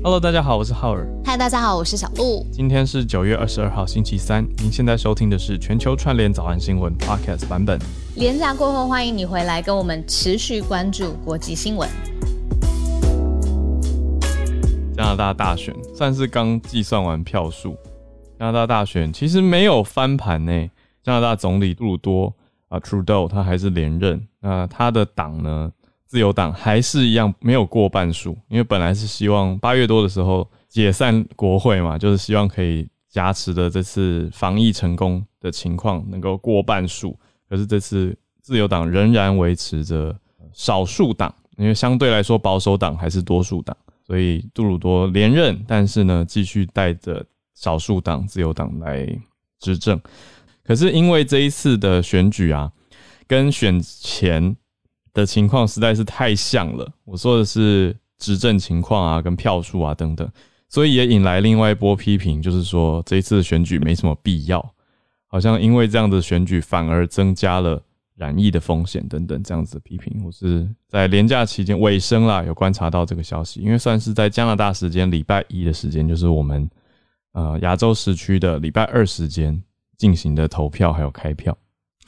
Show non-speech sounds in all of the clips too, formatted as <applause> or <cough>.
Hello，大家好，我是浩尔。嗨，大家好，我是小鹿。今天是九月二十二号，星期三。您现在收听的是全球串联早安新闻 Podcast 版本。连假过后，欢迎你回来，跟我们持续关注国际新闻。加拿大大选算是刚计算完票数。加拿大大选其实没有翻盘呢。加拿大总理杜鲁多啊，Trudeau 他还是连任。那他的党呢？自由党还是一样没有过半数，因为本来是希望八月多的时候解散国会嘛，就是希望可以加持的这次防疫成功的情况能够过半数。可是这次自由党仍然维持着少数党，因为相对来说保守党还是多数党，所以杜鲁多连任，但是呢继续带着少数党自由党来执政。可是因为这一次的选举啊，跟选前。的情况实在是太像了。我说的是执政情况啊，跟票数啊等等，所以也引来另外一波批评，就是说这一次的选举没什么必要，好像因为这样的选举反而增加了染疫的风险等等这样子的批评。我是在连假期间尾声啦，有观察到这个消息，因为算是在加拿大时间礼拜一的时间，就是我们呃亚洲时区的礼拜二时间进行的投票还有开票。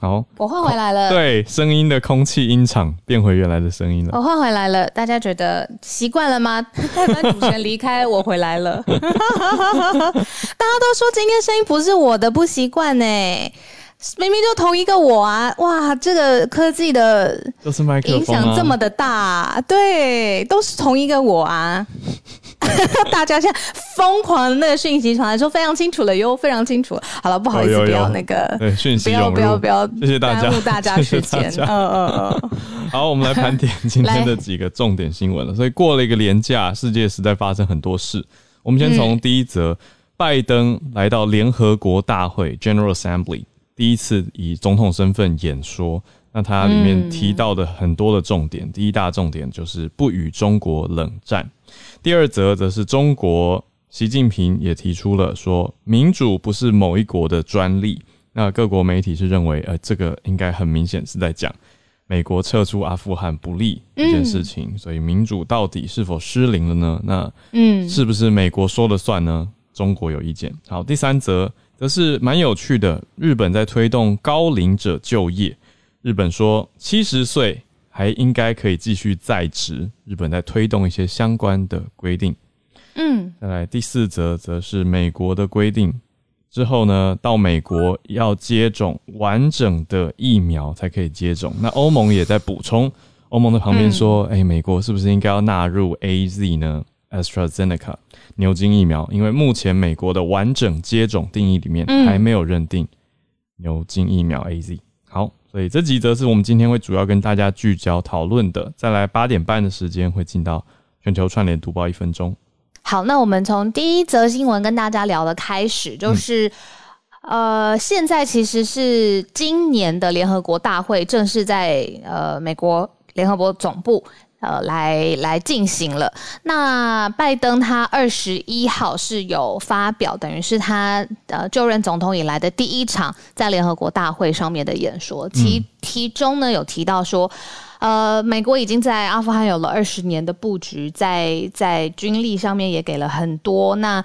好，我换回来了。<laughs> 对，声音的空气音场变回原来的声音了。我换回来了，大家觉得习惯了吗？<laughs> 代班主持人离开，我回来了。<laughs> 大家都说今天声音不是我的，不习惯呢。明明就同一个我啊！哇，这个科技的就是麦克风影响这么的大，对，都是同一个我啊！<laughs> 大家现在疯狂的那个讯息传来，说非常清楚了哟，非常清楚。好了，不好意思，不要那个讯息，不要不要不要，谢谢大家，耽误大家 <laughs> 时间。嗯嗯嗯。好，我们来盘点今天的几个重点新闻了。所以过了一个年假，世界实在发生很多事。我们先从第一则，拜登来到联合国大会 （General Assembly）。第一次以总统身份演说，那它里面提到的很多的重点，第一大重点就是不与中国冷战。第二则则是中国习近平也提出了说，民主不是某一国的专利。那各国媒体是认为，呃，这个应该很明显是在讲美国撤出阿富汗不利这件事情。所以民主到底是否失灵了呢？那嗯，是不是美国说了算呢？中国有意见。好，第三则。则是蛮有趣的。日本在推动高龄者就业。日本说七十岁还应该可以继续在职。日本在推动一些相关的规定。嗯，再来第四则，则是美国的规定。之后呢，到美国要接种完整的疫苗才可以接种。那欧盟也在补充。欧盟的旁边说：“哎，美国是不是应该要纳入 A Z 呢？” AstraZeneca 牛津疫苗，因为目前美国的完整接种定义里面还没有认定牛津疫苗 AZ。好，所以这几则是我们今天会主要跟大家聚焦讨论的。再来八点半的时间会进到全球串联读报一分钟。好，那我们从第一则新闻跟大家聊的开始，就是呃，现在其实是今年的联合国大会正式在呃美国联合国总部。呃，来来进行了。那拜登他二十一号是有发表，等于是他呃就任总统以来的第一场在联合国大会上面的演说。其其中呢有提到说，呃，美国已经在阿富汗有了二十年的布局，在在军力上面也给了很多。那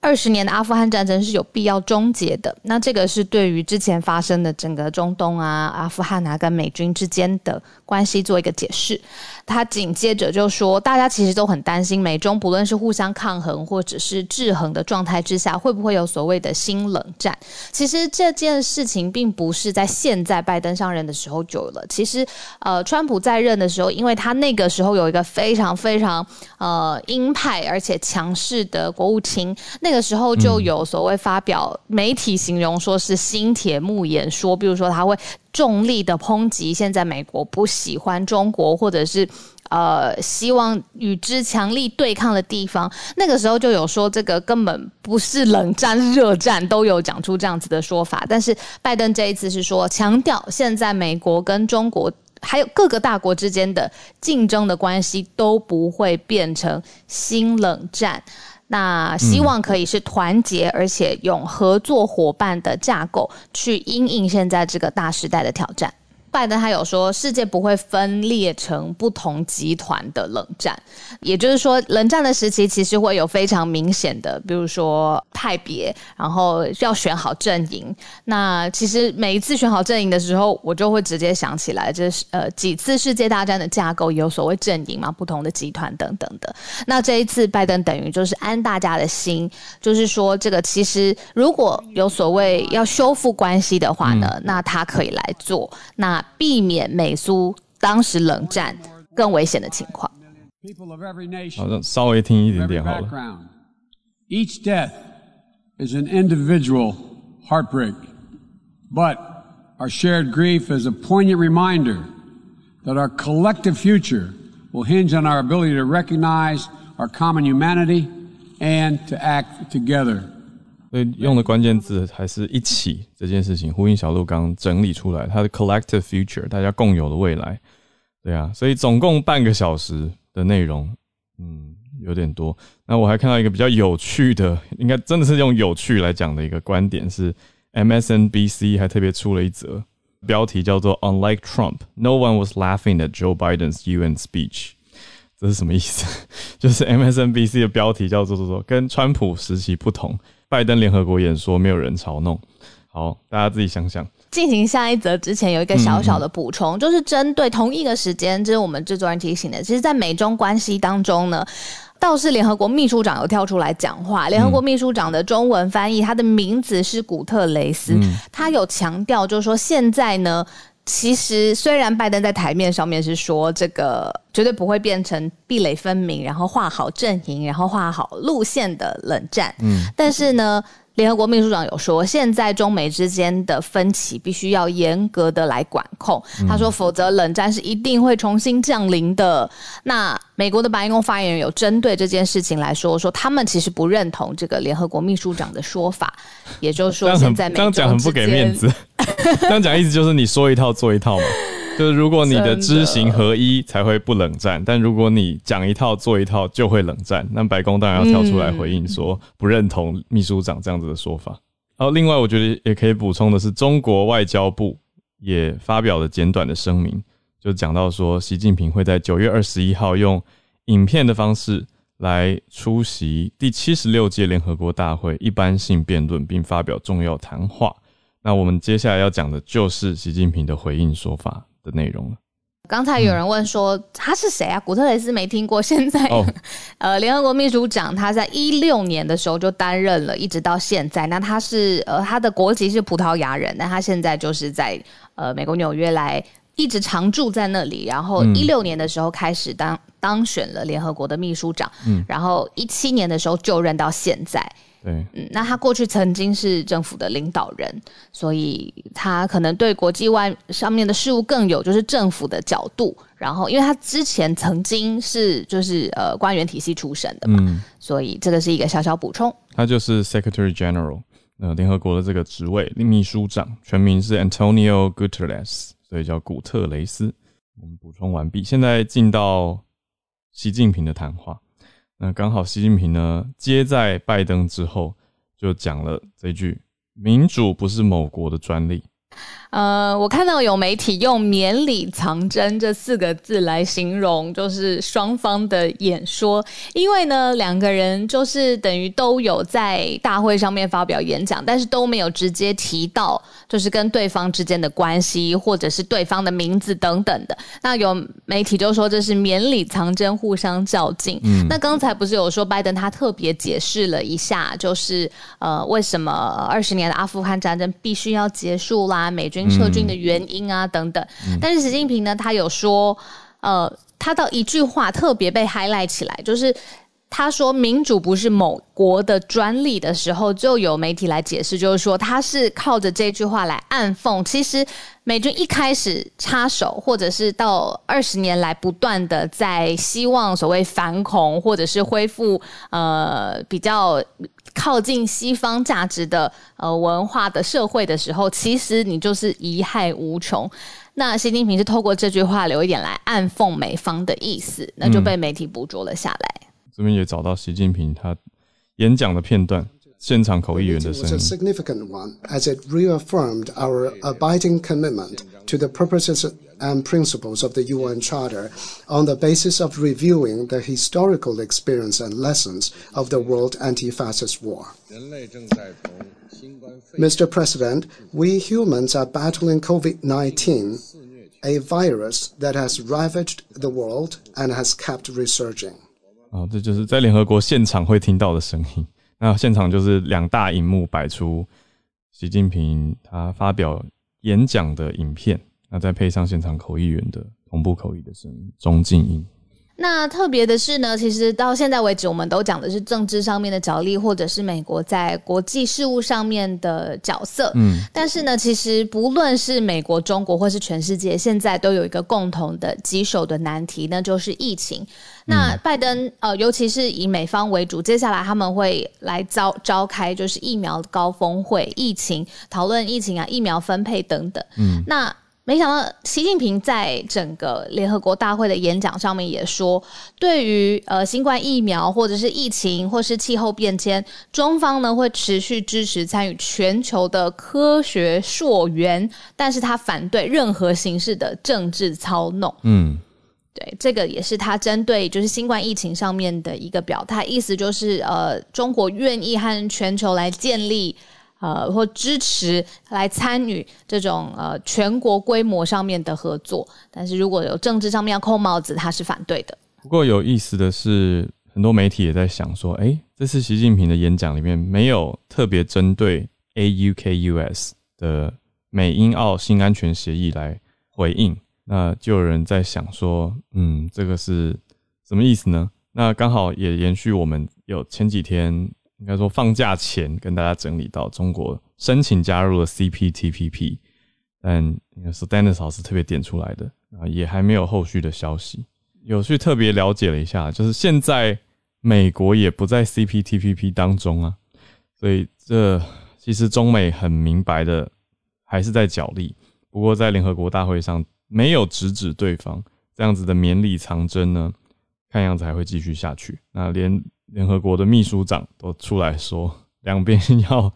二十年的阿富汗战争是有必要终结的。那这个是对于之前发生的整个中东啊、阿富汗啊跟美军之间的关系做一个解释。他紧接着就说，大家其实都很担心美中不论是互相抗衡或者是制衡的状态之下，会不会有所谓的新冷战？其实这件事情并不是在现在拜登上任的时候就有了。其实，呃，川普在任的时候，因为他那个时候有一个非常非常呃鹰派而且强势的国务卿，那个时候就有所谓发表媒体形容说是新铁幕演说，比如说他会。重力的抨击，现在美国不喜欢中国，或者是呃希望与之强力对抗的地方，那个时候就有说这个根本不是冷战，热战都有讲出这样子的说法。但是拜登这一次是说，强调现在美国跟中国还有各个大国之间的竞争的关系都不会变成新冷战。那希望可以是团结，而且用合作伙伴的架构去应应现在这个大时代的挑战。拜登他有说，世界不会分裂成不同集团的冷战，也就是说，冷战的时期其实会有非常明显的，比如说派别，然后要选好阵营。那其实每一次选好阵营的时候，我就会直接想起来，这是呃几次世界大战的架构有所谓阵营嘛，不同的集团等等的。那这一次拜登等于就是安大家的心，就是说这个其实如果有所谓要修复关系的话呢，那他可以来做。那避免美苏当时冷战更危险的情况。好像稍微听一点点好了。Each death is an individual heartbreak, but our shared grief is a poignant reminder that our collective future will hinge on our ability to recognize our common humanity and to act together. 所以用的关键字还是一起这件事情，呼应小鹿刚整理出来，它的 collective future，大家共有的未来，对啊，所以总共半个小时的内容，嗯，有点多。那我还看到一个比较有趣的，应该真的是用有趣来讲的一个观点，是 MSNBC 还特别出了一则标题叫做 Unlike Trump，No one was laughing at Joe Biden's UN speech。这是什么意思？<laughs> 就是 MSNBC 的标题叫做“做做跟川普时期不同”。拜登联合国演说没有人嘲弄，好，大家自己想想。进行下一则之前有一个小小的补充，就是针对同一个时间，这是我们制作人提醒的。其实，在美中关系当中呢，倒是联合国秘书长有跳出来讲话。联合国秘书长的中文翻译，他的名字是古特雷斯，他有强调，就是说现在呢。其实，虽然拜登在台面上面是说这个绝对不会变成壁垒分明，然后画好阵营，然后画好路线的冷战，嗯，但是呢。联合国秘书长有说，现在中美之间的分歧必须要严格的来管控。他说，否则冷战是一定会重新降临的。那美国的白宫发言人有针对这件事情来说，说他们其实不认同这个联合国秘书长的说法，也就是说，现在这样讲很不给面子。<laughs> 这样讲意思就是你说一套做一套嘛。就是如果你的知行合一才会不冷战，但如果你讲一套做一套就会冷战，那白宫当然要跳出来回应说不认同秘书长这样子的说法。然后另外我觉得也可以补充的是，中国外交部也发表了简短的声明，就讲到说习近平会在九月二十一号用影片的方式来出席第七十六届联合国大会一般性辩论，并发表重要谈话。那我们接下来要讲的就是习近平的回应说法。的内容了。刚才有人问说他是谁啊？古特雷斯没听过。现在，<laughs> 呃，联合国秘书长他在一六年的时候就担任了，一直到现在。那他是呃，他的国籍是葡萄牙人，那他现在就是在呃美国纽约来一直常住在那里。然后一六年的时候开始当当选了联合国的秘书长，嗯，然后一七年的时候就任到现在。对，嗯，那他过去曾经是政府的领导人，所以他可能对国际外上面的事物更有就是政府的角度。然后，因为他之前曾经是就是呃官员体系出身的嘛，所以这个是一个小小补充。他就是 Secretary General，呃，联合国的这个职位秘书长，全名是 Antonio Guterres，所以叫古特雷斯。我们补充完毕，现在进到习近平的谈话。那刚好，习近平呢接在拜登之后，就讲了这句：“民主不是某国的专利。”呃，我看到有媒体用“绵里藏针”这四个字来形容，就是双方的演说。因为呢，两个人就是等于都有在大会上面发表演讲，但是都没有直接提到，就是跟对方之间的关系，或者是对方的名字等等的。那有媒体就说这是“绵里藏针”，互相较劲。那刚才不是有说拜登他特别解释了一下，就是呃，为什么二十年的阿富汗战争必须要结束啦？美军。撤军的原因啊，等等。但是习近平呢，他有说，呃，他的一句话特别被 highlight 起来，就是他说民主不是某国的专利的时候，就有媒体来解释，就是说他是靠着这句话来暗讽，其实美军一开始插手，或者是到二十年来不断的在希望所谓反恐，或者是恢复呃比较。靠近西方价值的呃文化的社会的时候，其实你就是贻害无穷。那习近平是透过这句话留一点来暗讽美方的意思，那就被媒体捕捉了下来。这边也找到习近平他演讲的片段。现场口译员的 It 声 was a 音。 significant one as it reaffirmed our abiding commitment to the purposes and principles of the UN Charter on the basis of reviewing the historical experience and lessons of the world anti-fascist war. 人类正在同新冠肺 Mr. President, we humans are battling COVID-19, a virus that has ravaged the world and has kept resurging. 啊，这就是在联合国现场会听到的声音。 那现场就是两大荧幕摆出习近平他发表演讲的影片，那再配上现场口译员的同步口译的声音，中静音。那特别的是呢，其实到现在为止，我们都讲的是政治上面的角力，或者是美国在国际事务上面的角色。嗯，但是呢，其实不论是美国、中国或是全世界，现在都有一个共同的棘手的难题，那就是疫情。那拜登呃，尤其是以美方为主，接下来他们会来召召开就是疫苗高峰会，疫情讨论疫情啊，疫苗分配等等。嗯，那。没想到习近平在整个联合国大会的演讲上面也说，对于呃新冠疫苗或者是疫情或是气候变迁，中方呢会持续支持参与全球的科学溯源，但是他反对任何形式的政治操弄。嗯，对，这个也是他针对就是新冠疫情上面的一个表态，意思就是呃，中国愿意和全球来建立呃或支持来参与这种呃全国规模上面的合作，但是如果有政治上面要扣帽子，他是反对的。不过有意思的是，很多媒体也在想说，诶，这次习近平的演讲里面没有特别针对 AUKUS 的美英澳新安全协议来回应，那就有人在想说，嗯，这个是什么意思呢？那刚好也延续我们有前几天应该说放假前跟大家整理到，中国申请加入了 CPTPP，但 s t a n d a r s 老师特别点出来的啊，也还没有后续的消息。有去特别了解了一下，就是现在美国也不在 CPTPP 当中啊，所以这其实中美很明白的还是在角力。不过在联合国大会上没有直指对方，这样子的绵里藏针呢，看样子还会继续下去。那连联合国的秘书长都出来说，两边 <laughs> 要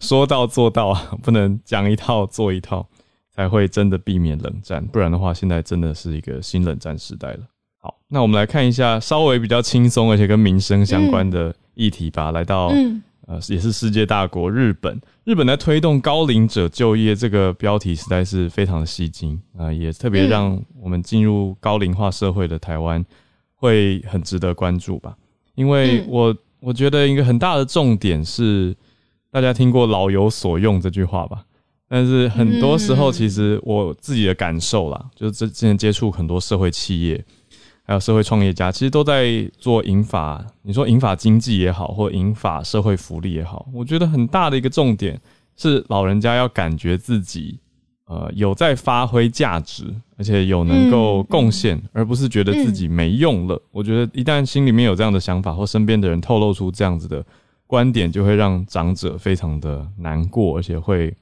说到做到啊，不能讲一套做一套，才会真的避免冷战。不然的话，现在真的是一个新冷战时代了。好，那我们来看一下稍微比较轻松而且跟民生相关的议题吧。来到嗯呃，也是世界大国日本，日本在推动高龄者就业这个标题实在是非常的吸睛啊、呃也特别让我们进入高龄化社会的台湾会很值得关注吧。因为嗯我我觉得一个很大的重点是，大家听过“老有所用”这句话吧？但是很多时候，嗯其实我自己的感受啦，就是之之前接触很多社会企业，还有社会创业家，其实都在做银发，你说银发经济也好，或银发社会福利也好，我觉得很大的一个重点是老人家要感觉自己呃有在发挥价值，而且有能够贡献，而不是觉得自己没用了。我觉得一旦心里面有这样的想法，或身边的人透露出这样子的观点，就会让长者非常的难过，而且会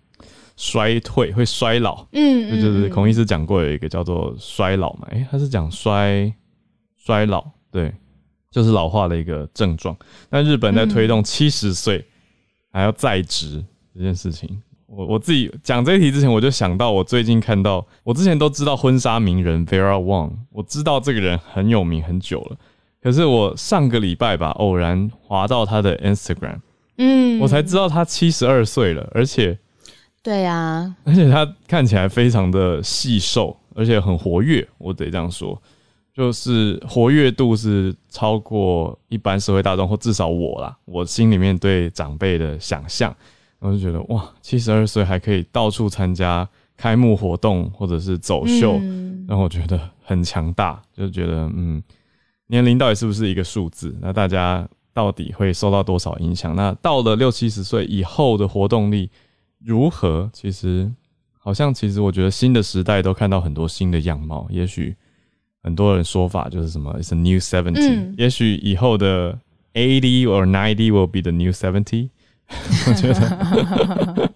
衰退，会衰老。嗯，这就是嗯孔医师讲过有一个叫做衰老嘛，诶、他是讲衰衰老，对，就是老化的一个症状。那日本在推动七十岁还要在职这件事情，我我自己讲这一题之前，我就想到我最近看到，我之前都知道婚纱名人 Vera Wang，我知道这个人很有名很久了，可是我上个礼拜吧，偶然滑到他的 Instagram，嗯，我才知道他七十二岁了，而且对呀、而且他看起来非常的细瘦，而且很活跃，我得这样说，就是活跃度是超过一般社会大众，或至少我啦，我心里面对长辈的想象，我就觉得哇，七十二岁还可以到处参加开幕活动或者是走秀，嗯让我觉得很强大，就觉得嗯，年龄到底是不是一个数字？那大家到底会受到多少影响？那到了六七十岁以后的活动力如何？其实好像，其实我觉得新的时代都看到很多新的样貌。也许很多人说法就是什么 “it's a new seventy”，、嗯也许以后的 eighty or ninety will be the new seventy。<laughs> 我觉得 <laughs>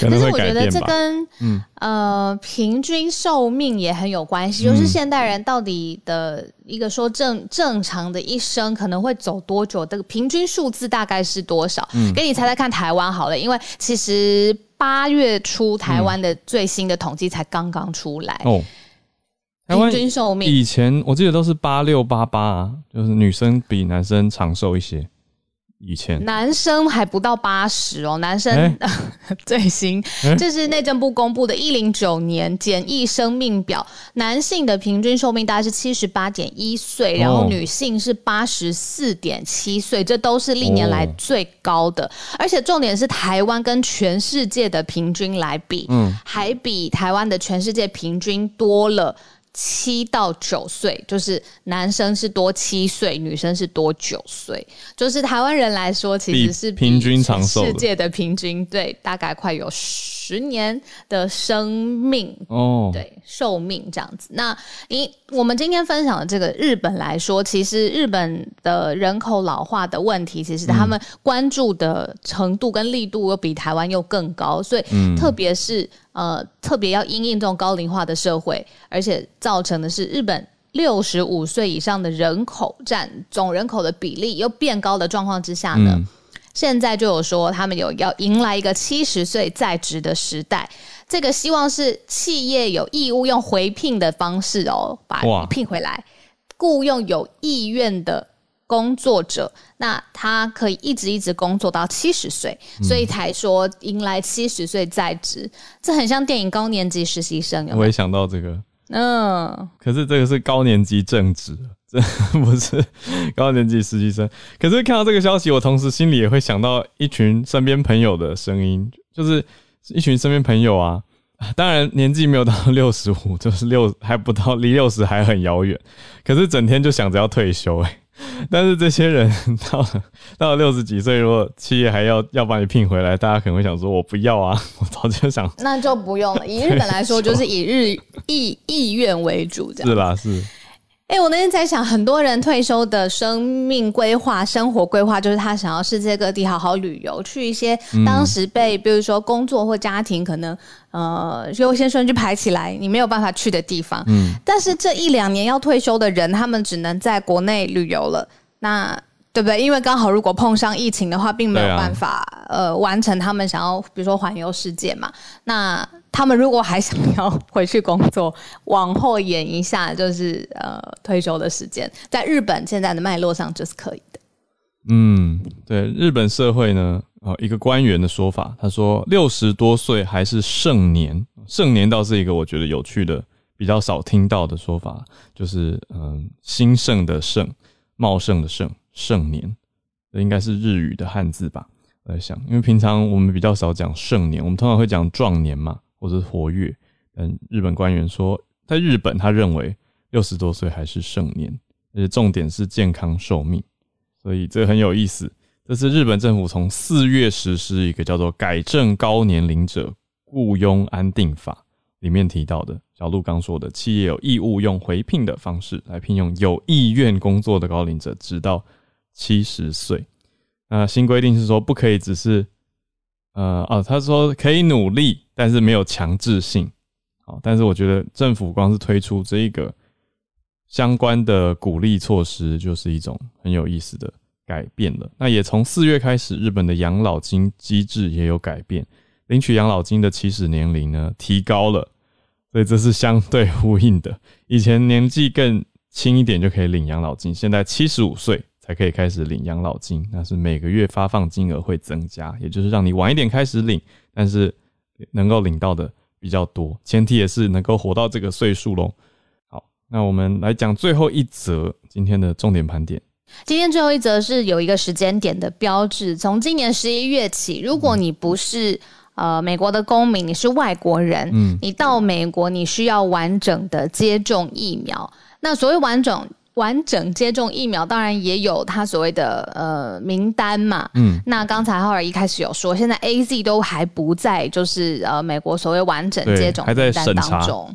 可能会但是我觉得。这跟嗯呃平均寿命也很有关系，嗯就是现代人到底的一个说正正常的一生可能会走多久，这个平均数字大概是多少？嗯给你猜猜看，台湾好了，因为其实八月初台湾的最新的统计才刚刚出来，哦，台平均寿命以前我记得都是八六八八啊，就是女生比男生长寿一些。以前。男生还不到八十哦，男生、哎 <laughs> 最新。哎，这是内政部公布的一零九年简易生命表，男性的平均寿命大概是七十八点一岁，然后哦女性是八十四点七岁，这都是历年来哦最高的。而且重点是台湾跟全世界的平均来比，嗯。还比台湾的全世界平均多了。七到九岁，就是男生是多七岁，女生是多九岁。就是台湾人来说，其实是平均长寿世界的平均对，大概快有十年的生命哦，对寿命这样子。那以我们今天分享的这个日本来说，其实日本的人口老化的问题，其实他们关注的程度跟力度又比台湾又更高，所以特别是呃特别要因应这种高龄化的社会，而且造成的是日本。六十五岁以上的人口占总人口的比例又变高的状况之下呢，嗯现在就有说他们有要迎来一个七十岁在职的时代，这个希望是企业有义务用回聘的方式哦，把聘回来，雇佣有意愿的工作者，那他可以一直一直工作到七十岁，所以才说迎来七十岁在职，这很像电影高年级实习生，有？我也想到这个，嗯，可是这个是高年级正职，这不是高年级实习生。可是看到这个消息，我同时心里也会想到一群身边朋友的声音，就是一群身边朋友啊。<laughs> 当然年纪没有到六十五，就是六还不到，离六十还很遥远。可是整天就想着要退休、欸，<laughs> 但是这些人 <laughs> 到了到了六十几岁，如果企业还要要把你聘回来，大家可能会想说：“我不要啊！” <laughs> 我早就想那就不用了。以日本来说，就是以日意意愿为主，这样是。啦，是哎、我那天在想，很多人退休的生命规划、生活规划，就是他想要世界各地好好旅游，去一些当时被，比如说工作或家庭可能呃优先顺序排起来，你没有办法去的地方。嗯，但是这一两年要退休的人，他们只能在国内旅游了。那对不对？因为刚好如果碰上疫情的话，并没有办法、呃完成他们想要，比如说环游世界嘛。那他们如果还想要回去工作，往后延一下，就是呃退休的时间，在日本现在的脉络上就是可以的。嗯，对，日本社会呢，呃，一个官员的说法，他说六十多岁还是盛年，盛年倒是一个我觉得有趣的、比较少听到的说法，就是嗯，兴盛的盛，茂盛的盛，盛年，这应该是日语的汉字吧？我在想，因为平常我们比较少讲盛年，我们通常会讲壮年嘛，或者是活跃。但日本官员说，在日本他认为六十多岁还是盛年，而且重点是健康寿命。所以这很有意思。这是日本政府从四月实施一个叫做《改正高年龄者雇佣安定法》里面提到的，小鹿刚说的，企业有义务用回聘的方式来聘用有意愿工作的高龄者，直到七十岁。那新规定是说，不可以只是，呃，哦，他说可以努力，但是没有强制性。好，但是我觉得政府光是推出这一个相关的鼓励措施，就是一种很有意思的改变了。那也从四月开始，日本的养老金机制也有改变，领取养老金的起始年龄呢提高了，所以这是相对呼应的。以前年纪更轻一点就可以领养老金，现在七十五岁才可以开始领养老金，那是每个月发放金额会增加，也就是让你晚一点开始领，但是能够领到的比较多，前提也是能够活到这个岁数喽。好，那我们来讲最后一则今天的重点盘点。今天最后一则是有一个时间点的标志，从今年十一月起，如果你不是呃美国的公民，你是外国人，嗯你到美国你需要完整的接种疫苗。那所谓完整完整接种疫苗，当然也有它所谓的呃名单嘛。嗯，那刚才浩尔一开始有说，现在 A Z 都还不在，就是呃美国所谓完整接种还在名单当中。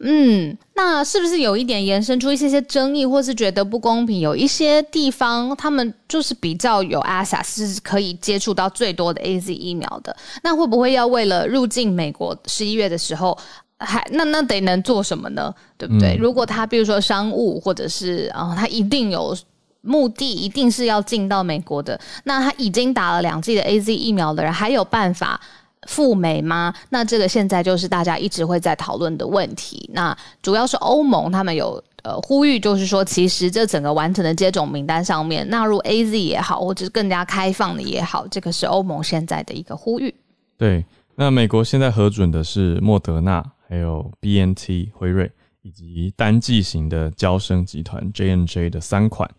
嗯，那是不是有一点延伸出一些些争议，或是觉得不公平？有一些地方他们就是比较有 access 是可以接触到最多的 A Z 疫苗的，那会不会要为了入境美国十一月的时候，还那那得能做什么呢？对不对？如果他比如说商务，或者是啊，他一定有目的，一定是要进到美国的，那他已经打了两剂的 A Z 疫苗的人，还有办法？赴美吗？那这个现在就是大家一直会在讨论的问题。那主要是欧盟他们有呃呼吁，就是说其实这整个完整的接种名单上面纳入 A Z 也好，或者是更加开放的也好，这个是欧盟现在的一个呼吁。对，那美国现在核准的是莫德纳、还有 B N T 辉瑞以及单剂型的交生集团 J N J 的三款。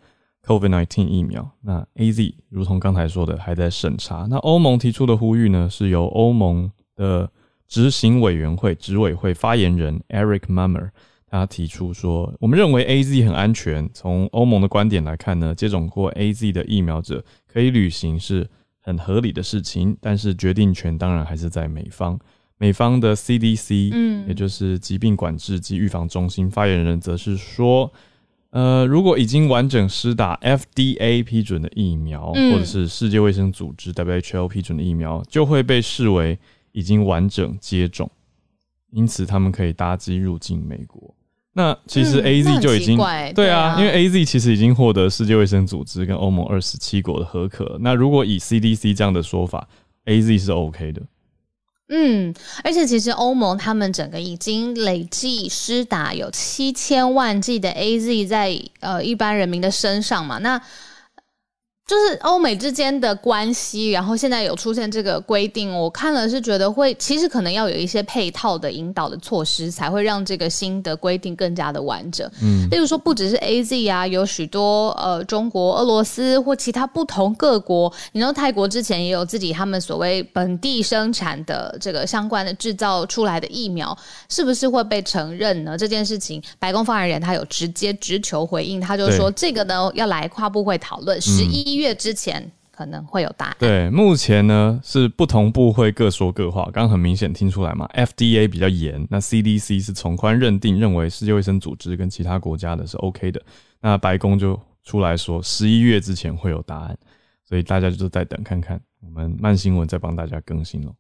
COVID-19 疫苗，那 A Z 如同刚才说的还在审查。那欧盟提出的呼吁呢，是由欧盟的执行委员会执委会发言人 Eric Mummer 他提出说，我们认为 A Z 很安全。从欧盟的观点来看呢，接种过 A Z 的疫苗者可以旅行是很合理的事情。但是决定权当然还是在美方。美方的 CDC，嗯，也就是疾病管制及预防中心发言人则是说。呃，如果已经完整施打 FDA 批准的疫苗，或者是世界卫生组织 WHO 批准的疫苗，就会被视为已经完整接种，因此他们可以搭机入境美国。那其实 A Z 就已经对啊，因为 A Z 其实已经获得世界卫生组织跟欧盟二十七国的合可。那如果以 CDC 这样的说法，A Z 是 OK 的。嗯，而且其实欧盟他们整个已经累计施打有七千万剂的 A Z 在呃一般人民的身上嘛，那。就是欧美之间的关系，然后现在有出现这个规定，我看了是觉得会，其实可能要有一些配套的引导的措施，才会让这个新的规定更加的完整。嗯，例如说不只是 A Z 啊，有许多呃中国、俄罗斯或其他不同各国，你知道泰国之前也有自己他们所谓本地生产的这个相关的制造出来的疫苗，是不是会被承认呢？这件事情，白宫发言人他有直接直球回应，他就说这个呢要来跨部会讨论十一。月之前可能会有答案。对，目前呢是不同部会各说各话，刚刚很明显听出来嘛。FDA 比较严，那 CDC 是从宽认定，认为世界卫生组织跟其他国家的是 OK 的。那白宫就出来说十一月之前会有答案，所以大家就是再等看看。我们慢新闻再帮大家更新喽。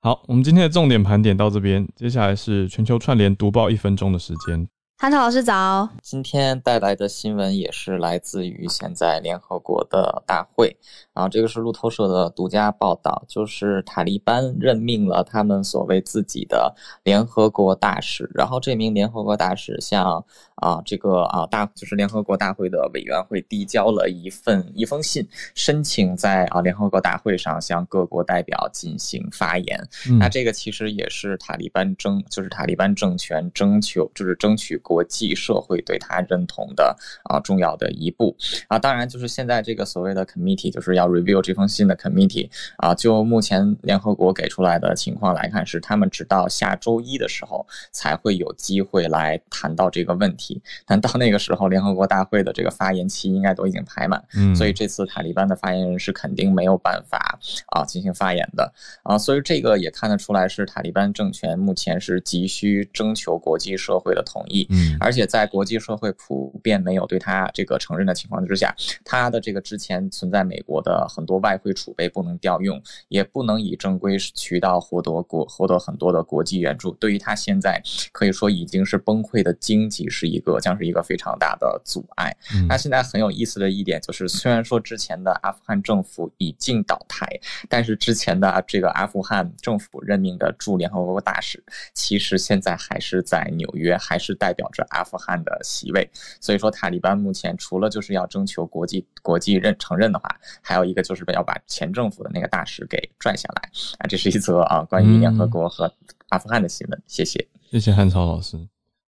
好，我们今天的重点盘点到这边，接下来是全球串联读报一分钟的时间。韩涛老师早。今天带来的新闻也是来自于现在联合国的大会，然后这个是路透社的独家报道，就是塔利班任命了他们所谓自己的联合国大使，然后这名联合国大使向啊这个啊大就是联合国大会的委员会递交了一份一封信，申请在啊联合国大会上向各国代表进行发言。那这个其实也是塔利班争就是塔利班政权征求就是争取。国际社会对他认同的啊重要的一步。啊，当然就是现在这个所谓的 committee 就是要 review 这封信的 committee 啊，就目前联合国给出来的情况来看，是他们直到下周一的时候才会有机会来谈到这个问题，但到那个时候，联合国大会的这个发言期应该都已经排满，嗯，所以这次塔利班的发言人是肯定没有办法啊进行发言的。啊，所以这个也看得出来是塔利班政权目前是急需征求国际社会的同意。嗯，而且在国际社会普遍没有对他这个承认的情况之下，他的这个之前存在美国的很多外汇储备不能调用，也不能以正规渠道获得国获得很多的国际援助，对于他现在可以说已经是崩溃的经济是一个将是一个非常大的阻碍。那现在很有意思的一点就是，虽然说之前的阿富汗政府已经倒台，但是之前的这个阿富汗政府任命的驻联合国大使，其实现在还是在纽约，还是代表。着阿富汗的席位，所以说塔利班目前除了就是要征求国际国际认承认的话，还有一个就是要把前政府的那个大使给拽下来啊。这是一则啊关于联合国和阿富汗的新闻。谢谢，谢谢汉超老师，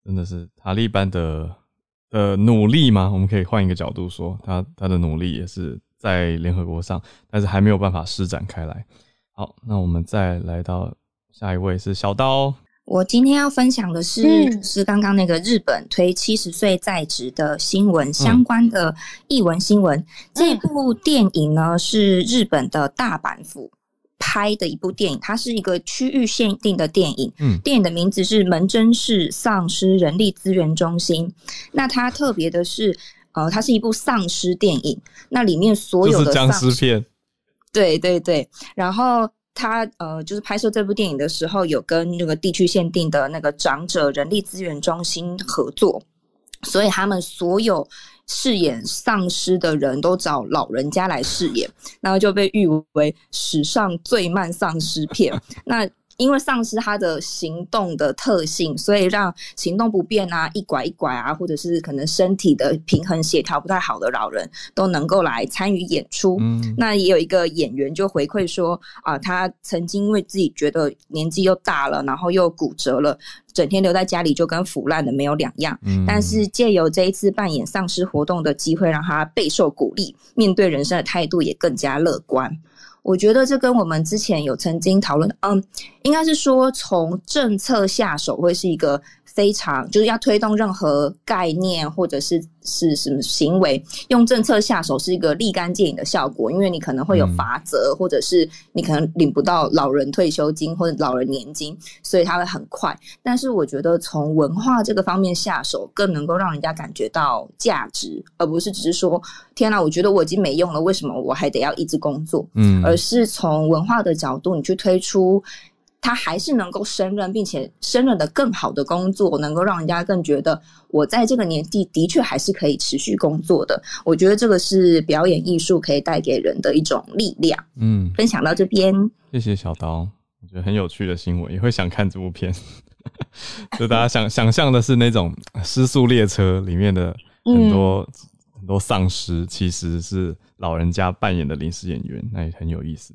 真的是塔利班的呃努力吗？我们可以换一个角度说，他他的努力也是在联合国上，但是还没有办法施展开来。好，那我们再来到下一位是小刀。我今天要分享的是，是刚刚那个日本推七十岁在职的新闻相关的译文新闻。这部电影呢是日本的大阪府拍的一部电影，它是一个区域限定的电影。嗯电影的名字是门真市丧尸人力资源中心。那它特别的是，呃，它是一部丧尸电影，那里面所有的丧尸片，对对对，然后他呃，就是拍摄这部电影的时候，有跟那个地区限定的那个长者人力资源中心合作，所以他们所有饰演丧尸的人都找老人家来饰演，然后就被誉为史上最慢丧尸片。那因为丧尸它的行动的特性，所以让行动不便啊、一拐一拐啊，或者是可能身体的平衡协调不太好的老人，都能够来参与演出。嗯那也有一个演员就回馈说啊，他曾经因为自己觉得年纪又大了，然后又骨折了，整天留在家里就跟腐烂的没有两样。嗯但是借由这一次扮演丧尸活动的机会，让他备受鼓励，面对人生的态度也更加乐观。我觉得这跟我们之前有曾经讨论，嗯，应该是说从政策下手会是一个非常就是要推动任何概念或者是是什么行为，用政策下手是一个立竿见影的效果，因为你可能会有嗯罚则，或者是你可能领不到老人退休金或者老人年金，所以它会很快。但是我觉得从文化这个方面下手，更能够让人家感觉到价值，而不是只是说天哪，我觉得我已经没用了，为什么我还得要一直工作？嗯而是从文化的角度，你去推出。他还是能够胜任，并且胜任的更好的工作，能够让人家更觉得我在这个年纪的确还是可以持续工作的。我觉得这个是表演艺术可以带给人的一种力量。嗯，分享到这边，谢谢小刀，我觉得很有趣的新闻，也会想看这部片。<laughs> 就大家想想象的是那种失速列车里面的很多、很多丧尸，其实是老人家扮演的临时演员，那也很有意思。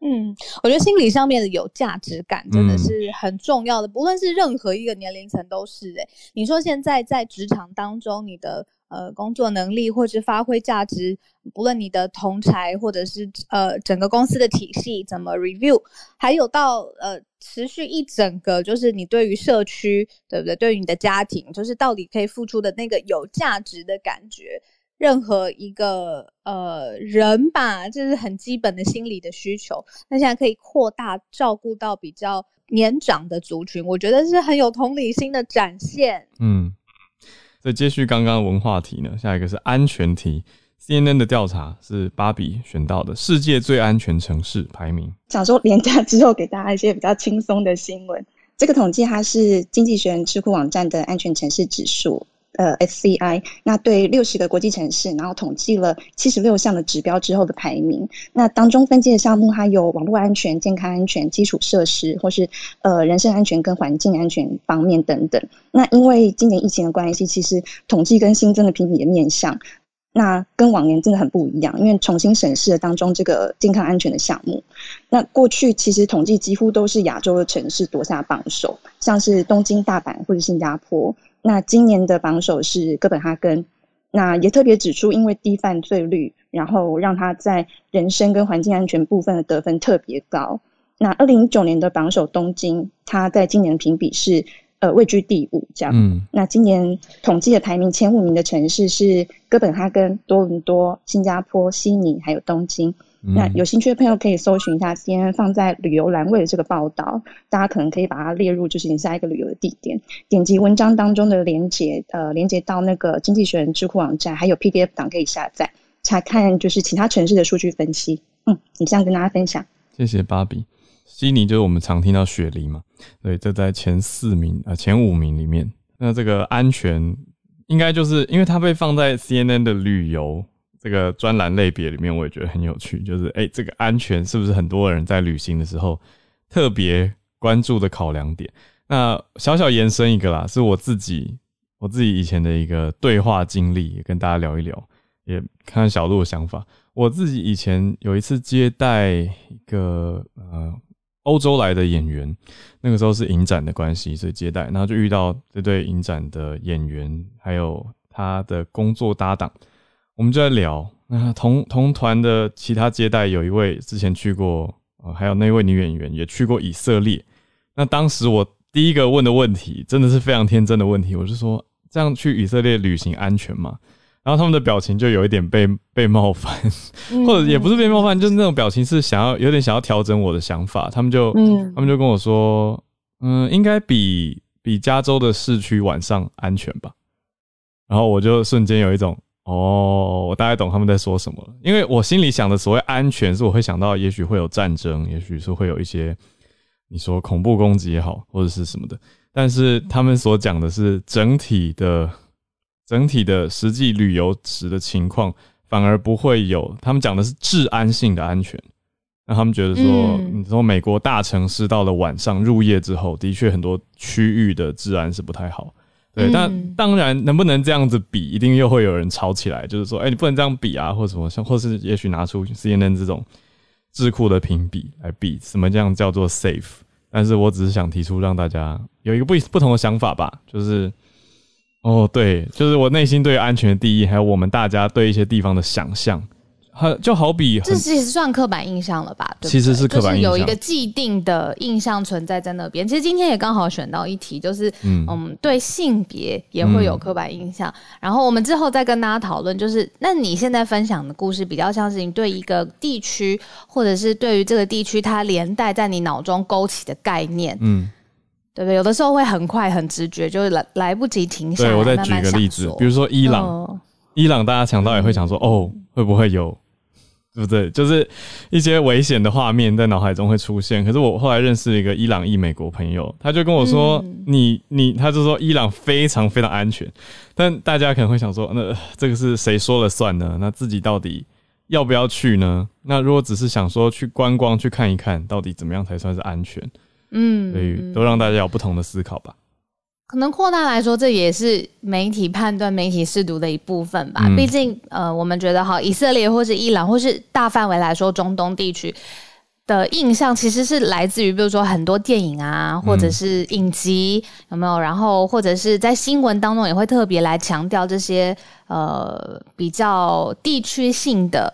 嗯，我觉得心理上面的有价值感真的嗯是很重要的，不论是任何一个年龄层都是、欸。你说现在在职场当中，你的呃工作能力或是发挥价值，不论你的同才或者是呃整个公司的体系怎么 review，还有到呃持续一整个就是你对于社区对不对，对于你的家庭，就是到底可以付出的那个有价值的感觉。任何一个呃人吧，这是很基本的心理的需求。那现在可以扩大照顾到比较年长的族群，我觉得是很有同理心的展现。嗯，所以接续刚刚文化题呢，下一个是安全题。CNN 的调查是芭比选到的世界最安全城市排名。想说廉价之后给大家一些比较轻松的新闻。这个统计它是经济学人智库网站的安全城市指数。呃，SCI 那对六十个国际城市，然后统计了七十六项的指标之后的排名。那当中分析的项目，它有网络安全、健康安全、基础设施，或是呃人身安全跟环境安全方面等等。那因为今年疫情的关系，其实统计跟新增的评比的面向，那跟往年真的很不一样，因为重新审视了当中这个健康安全的项目。那过去其实统计几乎都是亚洲的城市夺下榜首，像是东京、大阪或者新加坡。那今年的榜首是哥本哈根，那也特别指出，因为低犯罪率，然后让他在人身跟环境安全部分的得分特别高。那二零一九年的榜首东京，它在今年的评比是呃位居第五，这样。嗯，那今年统计的排名前五名的城市是哥本哈根、多伦多、新加坡、悉尼还有东京。嗯那有兴趣的朋友可以搜寻一下 CNN 放在旅游栏位的这个报道，大家可能可以把它列入就是你下一个旅游的地点。点击文章当中的连接，呃，连接到那个经济学人智库网站，还有 PDF 档可以下载，查看就是其他城市的数据分析。嗯，以上跟大家分享。谢谢芭比。悉尼就是我们常听到雪梨嘛，对，这在前四名呃前五名里面。那这个安全应该就是因为它被放在 CNN 的旅游这个专栏类别里面，我也觉得很有趣。就是哎、这个安全是不是很多人在旅行的时候特别关注的考量点？那小小延伸一个啦，是我自己我自己以前的一个对话经历，也跟大家聊一聊，也看看小鹿的想法。我自己以前有一次接待一个呃欧洲来的演员，那个时候是影展的关系，所以接待，然后就遇到这对影展的演员，还有他的工作搭档，我们就在聊。那同同团的其他接待有一位之前去过，呃，还有那位女演员也去过以色列。那当时我第一个问的问题，真的是非常天真的问题，我就说，这样去以色列旅行安全吗？然后他们的表情就有一点被 <laughs> 被冒犯，或者也不是被冒犯，就是那种表情是想要有点想要调整我的想法。他们就，他们就跟我说，嗯，应该比比加州的市区晚上安全吧。然后我就瞬间有一种，哦，我大概懂他们在说什么了。因为我心里想的所谓安全，是我会想到也许会有战争，也许是会有一些你说恐怖攻击也好，或者是什么的。但是他们所讲的是整体的。整体的实际旅游时的情况反而不会有，他们讲的是治安性的安全。那他们觉得说，你说美国大城市到了晚上入夜之后，的确很多区域的治安是不太好。对，但当然能不能这样子比，一定又会有人吵起来，就是说，哎，你不能这样比啊，或者什么，像或是也许拿出 CNN 这种智库的评比来比，什么这样叫做 safe？但是我只是想提出让大家有一个不不同的想法吧，就是。哦，对，就是我内心对安全的定义，还有我们大家对一些地方的想象，很就好比这其实算刻板印象了吧？对其实是刻板印象，有一个既定的印象存在在那边。其实今天也刚好选到一题，就是嗯，对性别也会有刻板印象。然后我们之后再跟大家讨论，就是那你现在分享的故事，比较像是你对一个地区，或者是对于这个地区它连带在你脑中勾起的概念，嗯。对不对？有的时候会很快、很直觉，就是来来不及停下来。对我再举个例子，比如说伊朗，伊朗大家想到也会想说，哦，会不会有，对不对？就是一些危险的画面在脑海中会出现。可是我后来认识一个伊朗裔美国朋友，他就跟我说，你你，他就说伊朗非常非常安全。但大家可能会想说，那这个是谁说了算呢？那自己到底要不要去呢？那如果只是想说去观光去看一看，到底怎么样才算是安全？嗯，所以都让大家有不同的思考吧。可能扩大来说，这也是媒体判断、媒体试读的一部分吧。毕竟，呃，我们觉得哈，以色列或是伊朗，或是大范围来说中东地区的印象，其实是来自于，比如说很多电影啊，或者是影集，有没有？然后或者是在新闻当中也会特别来强调这些呃比较地区性的。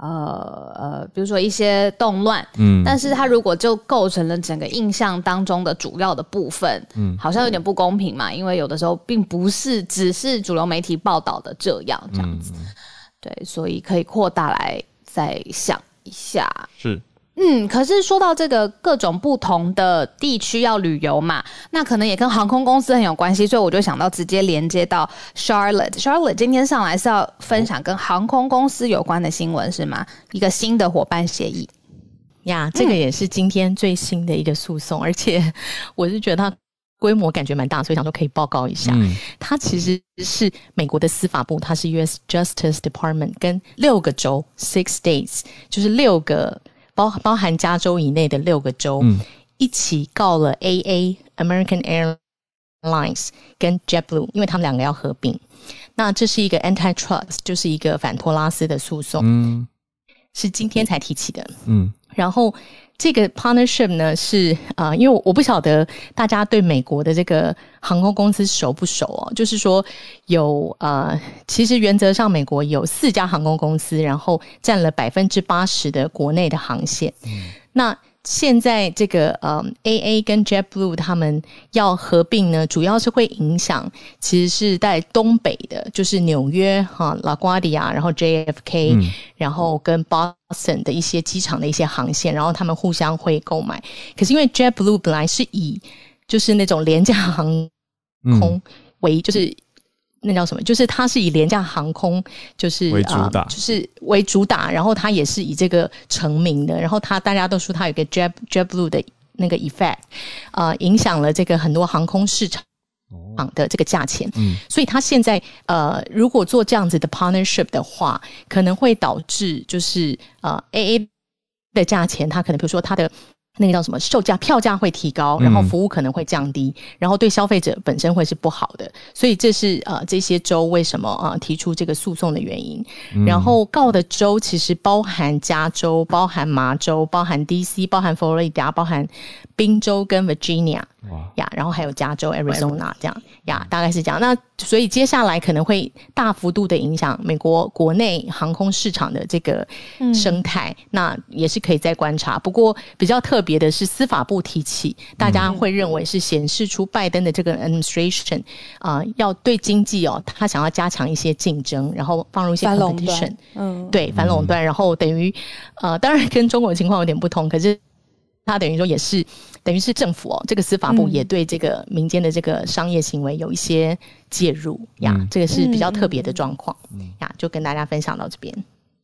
呃呃，比如说一些动乱，嗯，但是它如果就构成了整个印象当中的主要的部分，嗯，好像有点不公平嘛，因为有的时候并不是只是主流媒体报道的这样这样子，对，所以可以扩大来再想一下，是。嗯，可是说到这个各种不同的地区要旅游嘛，那可能也跟航空公司很有关系，所以我就想到直接连接到 Charlotte。Charlotte 今天上来是要分享跟航空公司有关的新闻是吗？一个新的伙伴协议呀，这个也是今天最新的一个诉讼，而且我是觉得它规模感觉蛮大，所以想说可以报告一下。它其实是美国的司法部，它是 U.S. Justice Department，跟六个州 Six States，就是六个。包包含加州以内的六个州，一起告了 A A American Airlines 跟 JetBlue，因为他们两个要合并。那这是一个 antitrust，就是一个反托拉斯的诉讼，嗯，是今天才提起的，嗯，然后。这个 partnership 呢是啊，因为我不晓得大家对美国的这个航空公司熟不熟哦。就是说有呃，其实原则上美国有四家航空公司，然后占了百分之八十的国内的航线。嗯那现在这个呃，A A 跟 JetBlue 他们要合并呢，主要是会影响，其实是在东北的，就是纽约哈、拉瓜迪亚，然后 J F K，然后跟 Boston 的一些机场的一些航线，然后他们互相会购买。可是因为 JetBlue 本来是以就是那种廉价航空为就是。那叫什么？就是它是以廉价航空，就是为主打，就是为主打。然后它也是以这个成名的。然后它大家都说它有个 Jet JetBlue 的那个 effect，呃，影响了这个很多航空市场的这个价钱。嗯，所以它现在呃，如果做这样子的 partnership 的话，可能会导致就是呃 AA 的价钱，它可能比如说它的。那个叫什么？售价票价会提高，然后服务可能会降低，然后对消费者本身会是不好的。所以这是呃这些州为什么啊提出这个诉讼的原因。然后告的州其实包含加州、包含麻州、包含 D.C.、包含佛罗里达、包含宾州跟 Virginia。呀，然后还有加州 Arizona 这样呀，大概是这样。那所以接下来可能会大幅度的影响美国国内航空市场的这个生态，那也是可以再观察。不过比较特别的是，司法部提起，大家会认为是显示出拜登的这个 administration 啊，要对经济哦，他想要加强一些竞争，然后放入一些 competition，嗯，对，反垄断，然后等于呃，当然跟中国情况有点不同，可是。他等于说也是，等于是政府哦，这个司法部也对这个民间的这个商业行为有一些介入呀，这个是比较特别的状况呀，就跟大家分享到这边。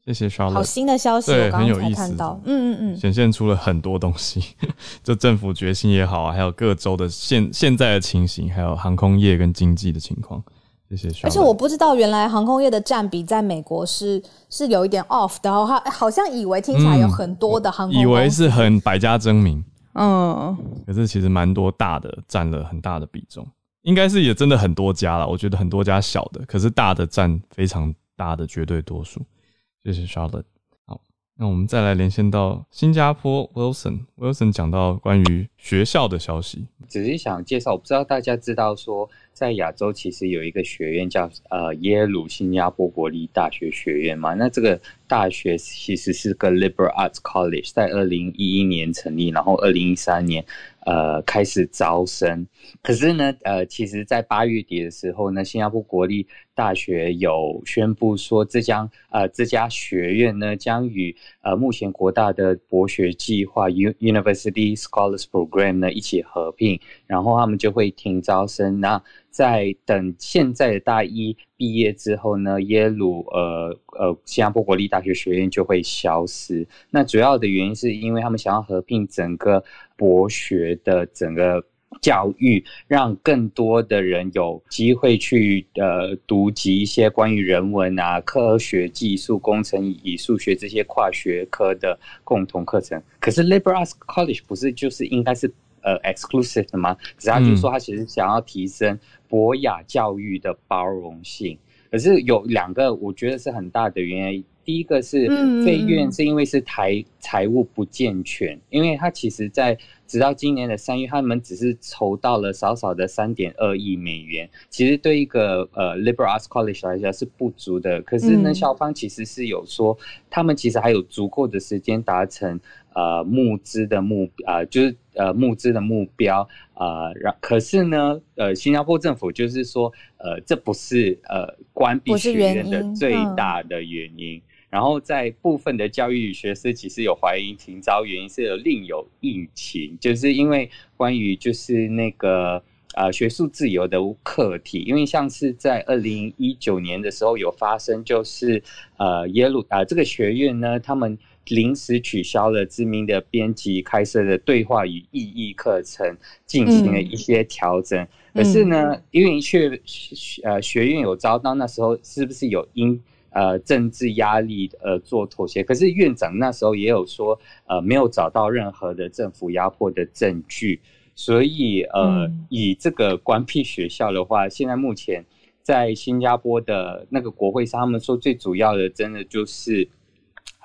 谢谢 Charlotte，好新的消息，我刚刚才看到，嗯嗯嗯，显现出了很多东西，<laughs> 就政府决心也好啊，还有各州的现现在的情形，还有航空业跟经济的情况。谢谢。而且我不知道，原来航空业的占比在美国是是有一点 off 的，好好像以为听起来有很多的航空，以为是很百家争鸣，嗯，可是其实蛮多大的占了很大的比重，应该是也真的很多家了。我觉得很多家小的，可是大的占非常大的绝对多数。谢谢 Charlotte。好，那我们再来连线到新加坡 Wilson，Wilson 讲到关于学校的消息，只是想介绍，我不知道大家知道说。在亚洲其实有一个学院叫呃耶鲁新加坡国立大学学院嘛，那这个大学其实是个 liberal arts college，在二零一一年成立，然后二零一三年呃开始招生。可是呢，呃，其实，在八月底的时候呢，新加坡国立大学有宣布说，这将呃这家学院呢将与呃目前国大的博学计划 University Scholars Program 呢一起合并，然后他们就会停招生。那在等现在的大一毕业之后呢，耶鲁呃呃新加坡国立大学学院就会消失。那主要的原因是因为他们想要合并整个博学的整个教育，让更多的人有机会去呃读及一些关于人文啊、科学技术、工程与数学这些跨学科的共同课程。可是 Liberal Arts College 不是就是应该是呃 exclusive 的吗？只要就是说他其实想要提升。博雅教育的包容性，可是有两个，我觉得是很大的原因。第一个是费院是因为是台财务不健全，因为他其实在直到今年的三月，他们只是筹到了少少的三点二亿美元，其实对一个呃 liberal arts college 来讲是不足的。可是呢，校方其实是有说，他们其实还有足够的时间达成。呃，募资的目啊，就是呃募资的目标啊，然可是呢，呃，新加坡政府就是说，呃，这不是呃关闭学院的最大的原因。然后在部分的教育学师其实有怀疑停招原因是有另有疫情，就是因为关于就是那个呃学术自由的课题，因为像是在二零一九年的时候有发生，就是呃耶鲁啊这个学院呢，他们。临时取消了知名的编辑开设的对话与意义课程，进行了一些调整。可是呢，因为学呃学院有遭到那时候是不是有因呃政治压力呃做妥协？可是院长那时候也有说呃没有找到任何的政府压迫的证据，所以呃以这个关闭学校的话，现在目前在新加坡的那个国会上，他们说最主要的真的就是。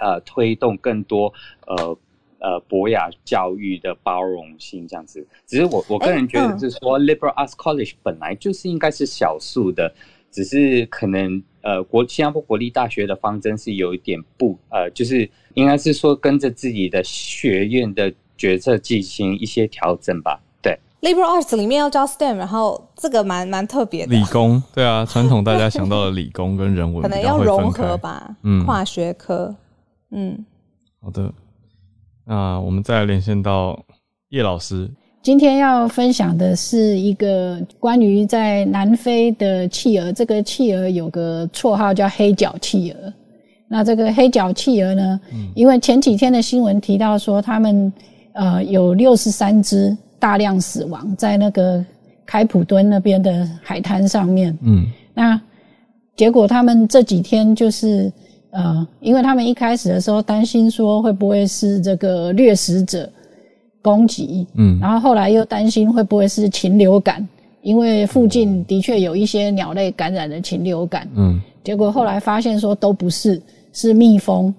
呃，推动更多呃呃博雅教育的包容性这样子，只是我我个人觉得是说，liberal arts college 本来就是应该是少数的，只是可能呃国新加坡国立大学的方针是有一点不呃，就是应该是说跟着自己的学院的决策进行一些调整吧。对，liberal arts 里面要教 STEM，然后这个蛮蛮特别的。理工，<laughs> 对啊，传统大家想到的理工跟人文可能要融合吧，嗯，跨学科。嗯，好的，那我们再连线到叶老师。今天要分享的是一个关于在南非的企鹅。这个企鹅有个绰号叫黑脚企鹅。那这个黑脚企鹅呢，因为前几天的新闻提到说，他们呃有六十三只大量死亡在那个开普敦那边的海滩上面。嗯，那结果他们这几天就是。呃，因为他们一开始的时候担心说会不会是这个掠食者攻击，嗯，然后后来又担心会不会是禽流感，因为附近的确有一些鸟类感染了禽流感，嗯，结果后来发现说都不是，是蜜蜂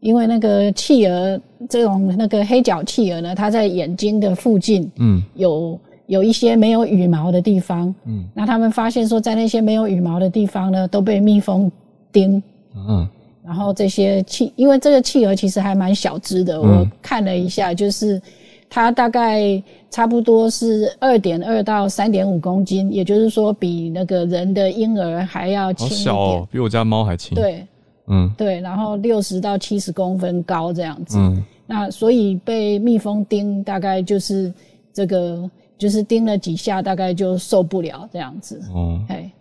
因为那个企鹅这种那个黑脚企鹅呢，它在眼睛的附近，嗯，有有一些没有羽毛的地方，嗯，那他们发现说，在那些没有羽毛的地方呢，都被蜜蜂叮，嗯，然后这些企，因为这个企鹅其实还蛮小只的，我看了一下，就是它大概差不多是二点二到三点五公斤，也就是说比那个人的婴儿还要轻一点，比我家猫还轻，对。嗯，对，然后六十到七十公分高这样子，嗯，那所以被蜜蜂叮，大概就是这个，就是叮了几下，大概就受不了这样子。嗯，哎，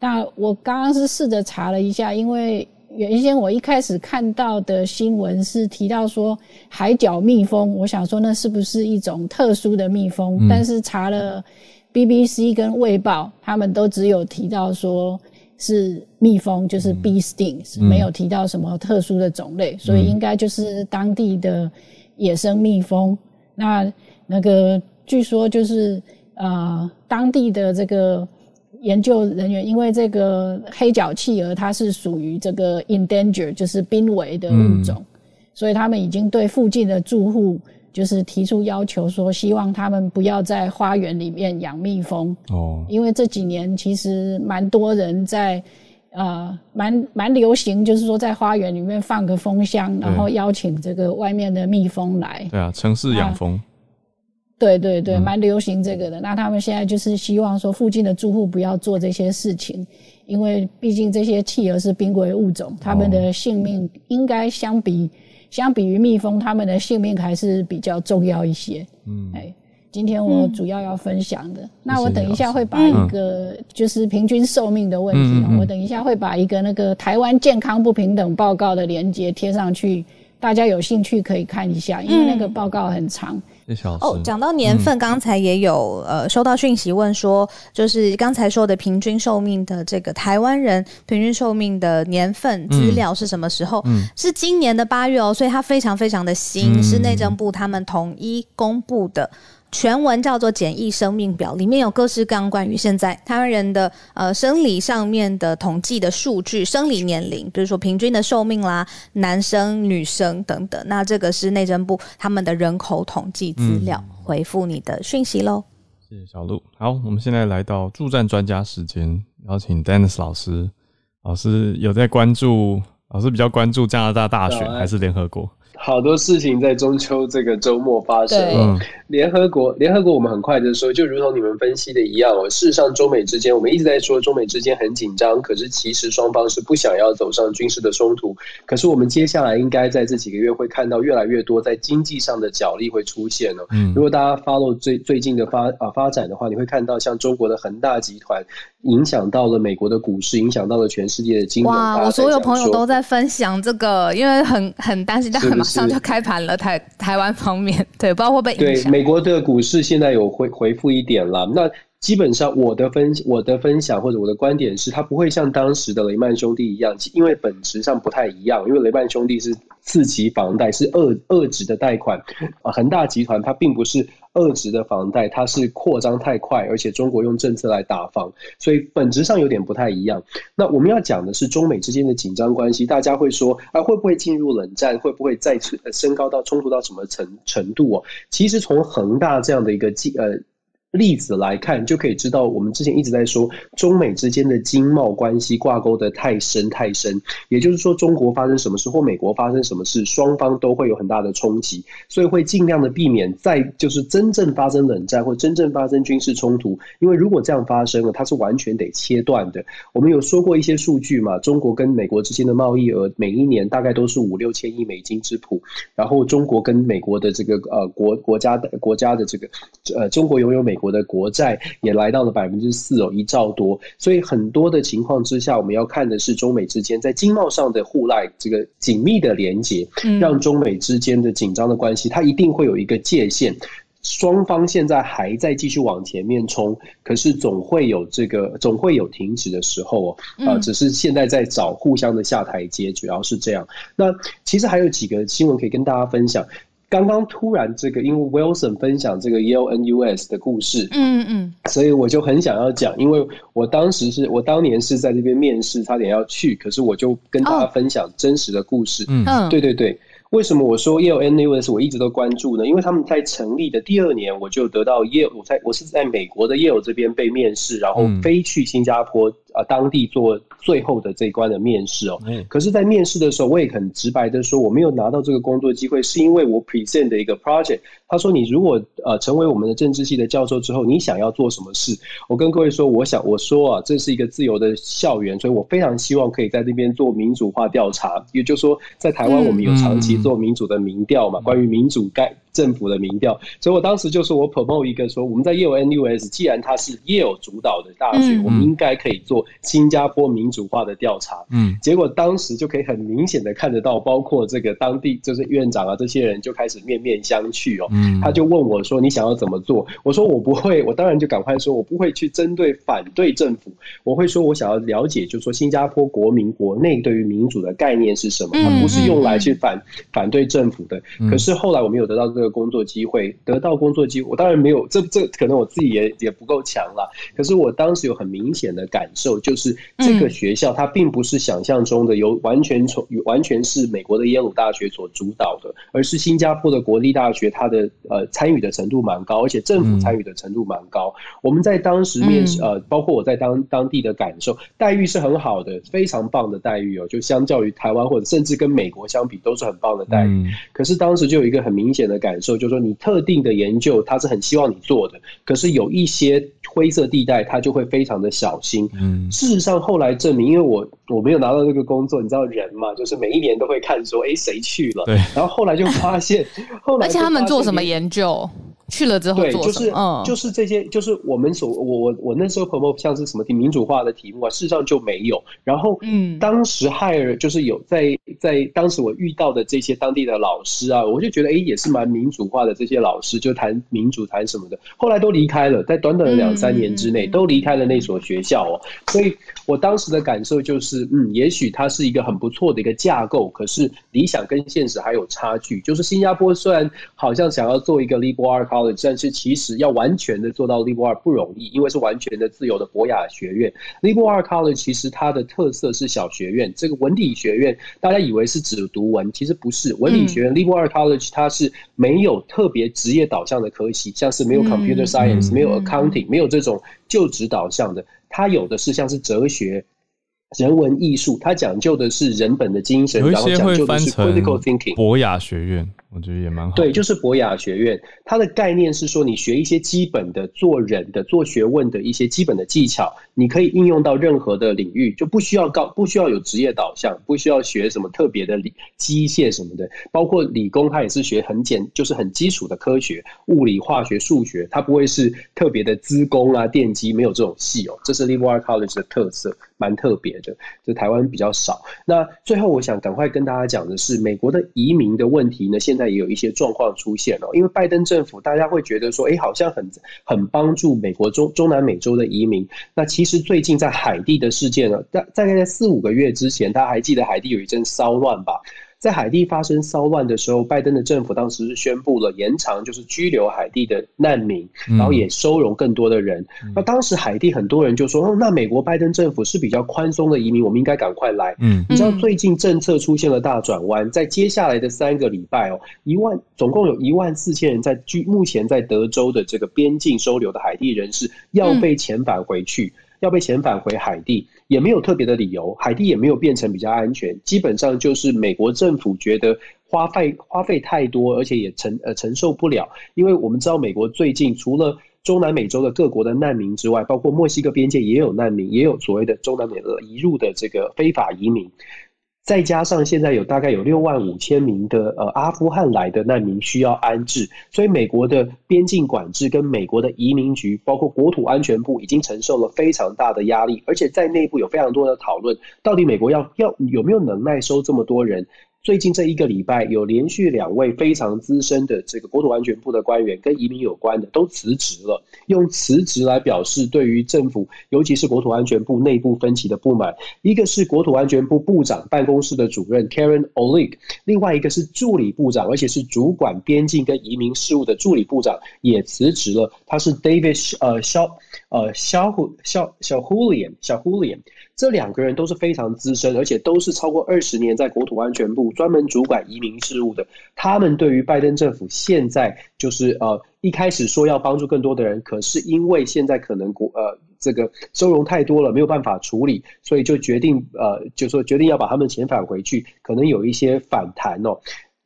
那我刚刚是试着查了一下，因为原先我一开始看到的新闻是提到说海角蜜蜂，我想说那是不是一种特殊的蜜蜂？但是查了 BBC 跟卫报，他们都只有提到说。是蜜蜂，就是 bee stings，没有提到什么特殊的种类，所以应该就是当地的野生蜜蜂。那那个据说就是呃，当地的这个研究人员，因为这个黑脚企鹅它是属于这个 endanger，就是濒危的物种，所以他们已经对附近的住户。就是提出要求说，希望他们不要在花园里面养蜜蜂哦，因为这几年其实蛮多人在，呃，蛮蛮流行，就是说在花园里面放个蜂箱，然后邀请这个外面的蜜蜂来。对啊，城市养蜂。对对对，蛮流行这个的。那他们现在就是希望说，附近的住户不要做这些事情，因为毕竟这些企鹅是濒危物种，他们的性命应该相比。相比于蜜蜂，它们的性命还是比较重要一些。嗯，哎，今天我主要要分享的，那我等一下会把一个就是平均寿命的问题，我等一下会把一个那个台湾健康不平等报告的连接贴上去，大家有兴趣可以看一下，因为那个报告很长。哦，讲到年份，刚才也有呃收到讯息问说，就是刚才说的平均寿命的这个台湾人平均寿命的年份资料是什么时候？嗯，是今年的八月哦，所以它非常非常的新，是内政部他们统一公布的。全文叫做《简易生命表》，里面有各式各样关于现在台湾人的呃生理上面的统计的数据，生理年龄，比如说平均的寿命啦，男生、女生等等。那这个是内政部他们的人口统计资料，回复你的讯息喽。谢谢小鹿。好，我们现在来到助战专家时间，邀请 Dennis 老师。老师有在关注，老师比较关注加拿大大选还是联合国？好多事情在中秋这个周末发生了。联合国，联合国，我们很快就说，就如同你们分析的一样哦。事实上，中美之间，我们一直在说中美之间很紧张，可是其实双方是不想要走上军事的冲突。可是我们接下来应该在这几个月会看到越来越多在经济上的角力会出现哦。如果大家 follow 最最近的发啊发展的话，你会看到像中国的恒大集团影响到了美国的股市，影响到了全世界的金融。哇，我所有朋友都在分享这个，因为很很担心，但马上就开盘了。台台湾方面，对，不知道会不会影响。美国的股市现在有回回复一点了，那基本上我的分我的分享或者我的观点是，它不会像当时的雷曼兄弟一样，因为本质上不太一样，因为雷曼兄弟是。次级房贷是二二值的贷款，啊，恒大集团它并不是二值的房贷，它是扩张太快，而且中国用政策来打房，所以本质上有点不太一样。那我们要讲的是中美之间的紧张关系，大家会说啊，会不会进入冷战？会不会再次升高到冲突到什么程程度哦？其实从恒大这样的一个呃。例子来看，就可以知道我们之前一直在说中美之间的经贸关系挂钩的太深太深。也就是说，中国发生什么事或美国发生什么事，双方都会有很大的冲击，所以会尽量的避免再就是真正发生冷战或真正发生军事冲突。因为如果这样发生了，它是完全得切断的。我们有说过一些数据嘛，中国跟美国之间的贸易额每一年大概都是五六千亿美金之谱，然后中国跟美国的这个呃国国家的国家的这个呃中国拥有美。国的国债也来到了百分之四哦，一兆多。所以很多的情况之下，我们要看的是中美之间在经贸上的互赖，这个紧密的连接，让中美之间的紧张的关系，它一定会有一个界限。双方现在还在继续往前面冲，可是总会有这个总会有停止的时候哦。啊，只是现在在找互相的下台阶，主要是这样。那其实还有几个新闻可以跟大家分享。刚刚突然这个，因为 Wilson 分享这个 Yale NUS 的故事，嗯嗯，所以我就很想要讲，因为我当时是我当年是在这边面试，差点要去，可是我就跟大家分享真实的故事。嗯，对对对。为什么我说 Yale NUS 我一直都关注呢？因为他们在成立的第二年，我就得到 Yale，我在我是在美国的 Yale 这边被面试，然后飞去新加坡啊当地做最后的这一关的面试哦。可是，在面试的时候，我也很直白的说，我没有拿到这个工作机会，是因为我 present 的一个 project。他说：“你如果呃成为我们的政治系的教授之后，你想要做什么事？”我跟各位说，我想我说啊，这是一个自由的校园，所以我非常希望可以在那边做民主化调查。也就是说，在台湾我们有长期做民主的民调嘛，关于民主该。政府的民调，所以我当时就说我 promote 一个说，我们在 Yale NUS，既然它是 Yale 主导的大学，我们应该可以做新加坡民主化的调查。嗯，结果当时就可以很明显的看得到，包括这个当地就是院长啊这些人就开始面面相觑哦。嗯，他就问我说：“你想要怎么做？”我说：“我不会，我当然就赶快说，我不会去针对反对政府，我会说我想要了解，就是说新加坡国民国内对于民主的概念是什么，它不是用来去反反对政府的。可是后来我们有得到这个。工作机会得到工作机会，我当然没有，这这可能我自己也也不够强了。可是我当时有很明显的感受，就是这个学校它并不是想象中的由完全从完全是美国的耶鲁大学所主导的，而是新加坡的国立大学，它的呃参与的程度蛮高，而且政府参与的程度蛮高。我们在当时面试呃，包括我在当当地的感受，待遇是很好的，非常棒的待遇哦，就相较于台湾或者甚至跟美国相比，都是很棒的待遇。可是当时就有一个很明显的感。受就是说，你特定的研究，他是很希望你做的，可是有一些灰色地带，他就会非常的小心。嗯，事实上后来证明，因为我我没有拿到这个工作，你知道人嘛，就是每一年都会看说，哎，谁去了？对。然后后来就发现，后来而且他们做什么研究？去了之后对，就是就是这些，就是我们所我我我那时候 promote 像是什么民主化的题目啊，事实上就没有。然后，嗯，当时 hire 就是有在在当时我遇到的这些当地的老师啊，我就觉得哎，也是蛮民主化的这些老师，就谈民主谈什么的。后来都离开了，在短短的两三年之内都离开了那所学校哦。所以我当时的感受就是，嗯，也许它是一个很不错的一个架构，可是理想跟现实还有差距。就是新加坡虽然好像想要做一个 liberal 但是其实要完全的做到 liberal 不容易，因为是完全的自由的博雅学院。liberal college 其实它的特色是小学院，这个文理学院大家以为是只读文，其实不是。文理学院 liberal college 它是没有特别职业导向的科系，像是没有 computer science，没有 accounting，没有这种就职导向的。它有的是像是哲学。人文艺术，它讲究的是人本的精神，然后讲究的是 critical thinking。博雅学院，我觉得也蛮好。对，就是博雅学院，它的概念是说，你学一些基本的做人的、做学问的一些基本的技巧，你可以应用到任何的领域，就不需要高，不需要有职业导向，不需要学什么特别的理机械什么的。包括理工，它也是学很简，就是很基础的科学，物理、化学、数学，它不会是特别的资工啊、电机，没有这种系哦。这是 liberal college 的特色，蛮特别的。就台湾比较少。那最后，我想赶快跟大家讲的是，美国的移民的问题呢，现在也有一些状况出现了。因为拜登政府，大家会觉得说，哎，好像很很帮助美国中中南美洲的移民。那其实最近在海地的事件呢，大大概在四五个月之前，大家还记得海地有一阵骚乱吧？在海地发生骚乱的时候，拜登的政府当时是宣布了延长，就是拘留海地的难民，然后也收容更多的人。那当时海地很多人就说：“哦，那美国拜登政府是比较宽松的移民，我们应该赶快来。”嗯，你知道最近政策出现了大转弯，在接下来的三个礼拜哦，一万总共有一万四千人在居目前在德州的这个边境收留的海地人士要被遣返回去。要被遣返回海地，也没有特别的理由，海地也没有变成比较安全，基本上就是美国政府觉得花费花费太多，而且也承呃承受不了，因为我们知道美国最近除了中南美洲的各国的难民之外，包括墨西哥边界也有难民，也有所谓的中南美的移入的这个非法移民。再加上现在有大概有六万五千名的呃阿富汗来的难民需要安置，所以美国的边境管制跟美国的移民局，包括国土安全部已经承受了非常大的压力，而且在内部有非常多的讨论，到底美国要要有没有能耐收这么多人？最近这一个礼拜，有连续两位非常资深的这个国土安全部的官员，跟移民有关的都辞职了，用辞职来表示对于政府，尤其是国土安全部内部分歧的不满。一个是国土安全部部长办公室的主任 Karen Oleg，另外一个是助理部长，而且是主管边境跟移民事务的助理部长也辞职了。他是 David 呃肖呃肖胡肖小 Hulian 小 Hulian。这两个人都是非常资深，而且都是超过二十年在国土安全部专门主管移民事务的。他们对于拜登政府现在就是呃一开始说要帮助更多的人，可是因为现在可能国呃这个收容太多了，没有办法处理，所以就决定呃就说决定要把他们遣返回去，可能有一些反弹哦。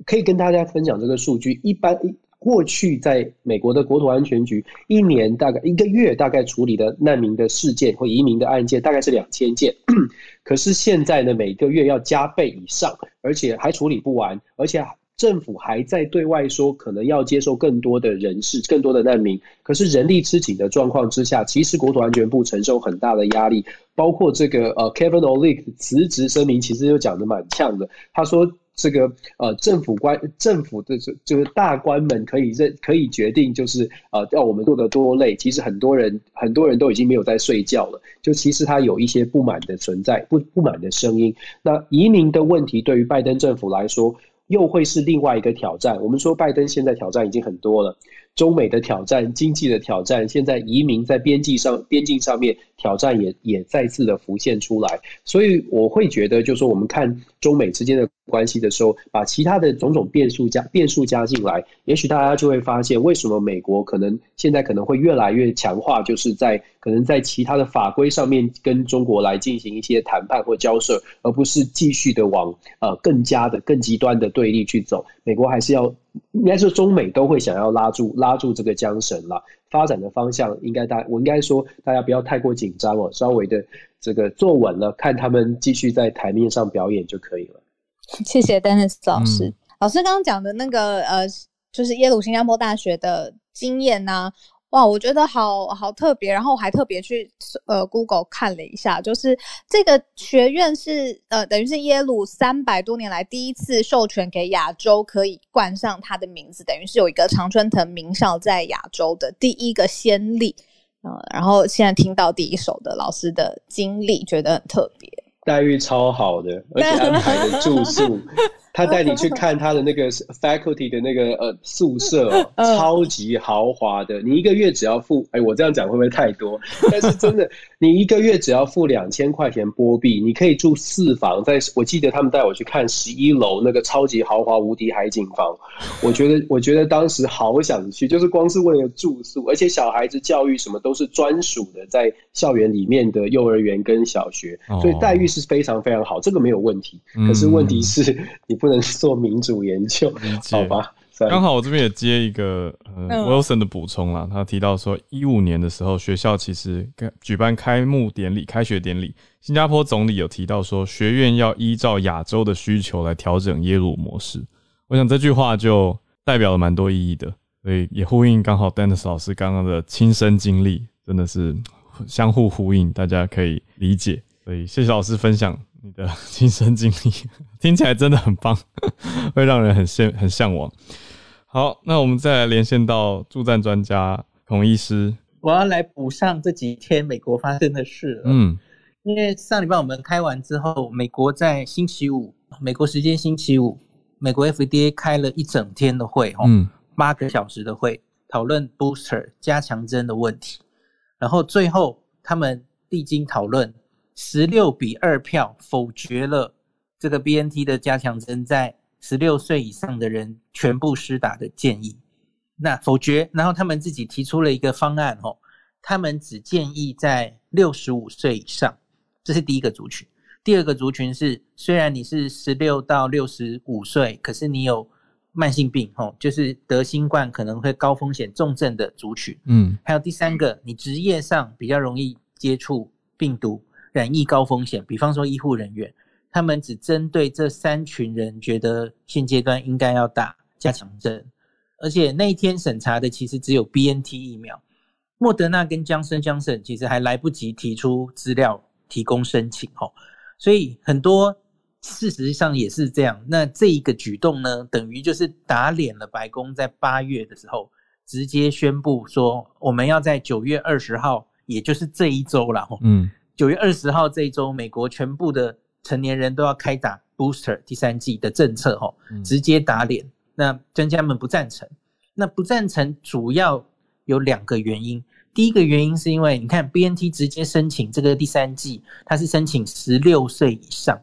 可以跟大家分享这个数据，一般。过去在美国的国土安全局，一年大概一个月大概处理的难民的事件或移民的案件大概是两千件，<clears throat> 可是现在呢，每个月要加倍以上，而且还处理不完，而且政府还在对外说可能要接受更多的人士、更多的难民，可是人力吃紧的状况之下，其实国土安全部承受很大的压力，包括这个呃 Kevin Oleg 辞职声明，其实就讲的蛮呛的，他说。这个呃，政府官政府的这这个大官们可以认可以决定，就是呃，要我们做的多累。其实很多人很多人都已经没有在睡觉了。就其实他有一些不满的存在，不不满的声音。那移民的问题对于拜登政府来说，又会是另外一个挑战。我们说拜登现在挑战已经很多了，中美的挑战、经济的挑战，现在移民在边境上边境上面。挑战也也再次的浮现出来，所以我会觉得，就是说我们看中美之间的关系的时候，把其他的种种变数加变数加进来，也许大家就会发现，为什么美国可能现在可能会越来越强化，就是在可能在其他的法规上面跟中国来进行一些谈判或交涉，而不是继续的往呃更加的更极端的对立去走。美国还是要，应该是中美都会想要拉住拉住这个缰绳了。发展的方向应该大，我应该说大家不要太过紧张哦，稍微的这个坐稳了，看他们继续在台面上表演就可以了。谢谢 Dennis 老师，老师刚刚讲的那个呃，就是耶鲁新加坡大学的经验呢。哇，我觉得好好特别，然后我还特别去呃 Google 看了一下，就是这个学院是呃等于是耶鲁三百多年来第一次授权给亚洲可以冠上它的名字，等于是有一个常春藤名校在亚洲的第一个先例，嗯，然后现在听到第一手的老师的经历，觉得很特别，待遇超好的，而且安排的住宿。他带你去看他的那个 faculty 的那个呃宿舍，超级豪华的。你一个月只要付，哎，我这样讲会不会太多？但是真的，你一个月只要付两千块钱波币，你可以住四房。在我记得他们带我去看十一楼那个超级豪华无敌海景房，我觉得我觉得当时好想去，就是光是为了住宿，而且小孩子教育什么都是专属的，在校园里面的幼儿园跟小学，所以待遇是非常非常好，这个没有问题。可是问题是你。不能做民主研究，好吧？刚好我这边也接一个呃 Wilson 的补充啦。他提到说，一五年的时候，学校其实举办开幕典礼、开学典礼，新加坡总理有提到说，学院要依照亚洲的需求来调整耶鲁模式。我想这句话就代表了蛮多意义的，所以也呼应刚好 Dennis 老师刚刚的亲身经历，真的是相互呼应，大家可以理解。所以谢谢老师分享。你的 <laughs> 亲身经历听起来真的很棒，会让人很羡很向往。好，那我们再来连线到助战专家孔医师。我要来补上这几天美国发生的事。嗯，因为上礼拜我们开完之后，美国在星期五，美国时间星期五，美国 FDA 开了一整天的会，嗯，八个小时的会，讨论 booster 加强针的问题。然后最后他们历经讨论。十六比二票否决了这个 B N T 的加强针在十六岁以上的人全部施打的建议。那否决，然后他们自己提出了一个方案哦，他们只建议在六十五岁以上，这是第一个族群。第二个族群是，虽然你是十六到六十五岁，可是你有慢性病哦，就是得新冠可能会高风险重症的族群。嗯，还有第三个，你职业上比较容易接触病毒。染疫高风险，比方说医护人员，他们只针对这三群人，觉得现阶段应该要打加强针，而且那一天审查的其实只有 B N T 疫苗，莫德纳跟江森江森其实还来不及提出资料提供申请哦，所以很多事实上也是这样。那这一个举动呢，等于就是打脸了白宫在八月的时候直接宣布说，我们要在九月二十号，也就是这一周了。嗯，九月二十号这一周，美国全部的成年人都要开打 booster 第三季的政策，哈，直接打脸。那专家们不赞成。那不赞成主要有两个原因。第一个原因是因为你看，B N T 直接申请这个第三季，它是申请十六岁以上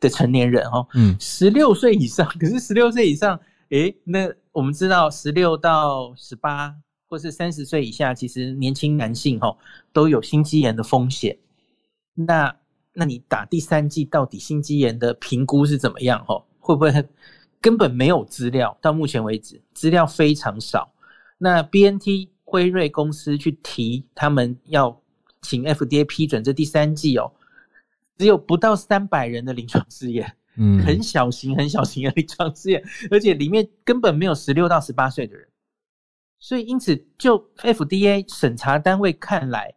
的成年人哦，嗯，十六岁以上，可是十六岁以上，诶，那我们知道十六到十八或是三十岁以下，其实年轻男性哦都有心肌炎的风险。那那你打第三剂到底心肌炎的评估是怎么样？哦，会不会根本没有资料？到目前为止，资料非常少。那 B N T。辉瑞公司去提，他们要请 FDA 批准这第三剂哦，只有不到三百人的临床试验，嗯，很小型、很小型的临床试验，而且里面根本没有十六到十八岁的人，所以因此就 FDA 审查单位看来，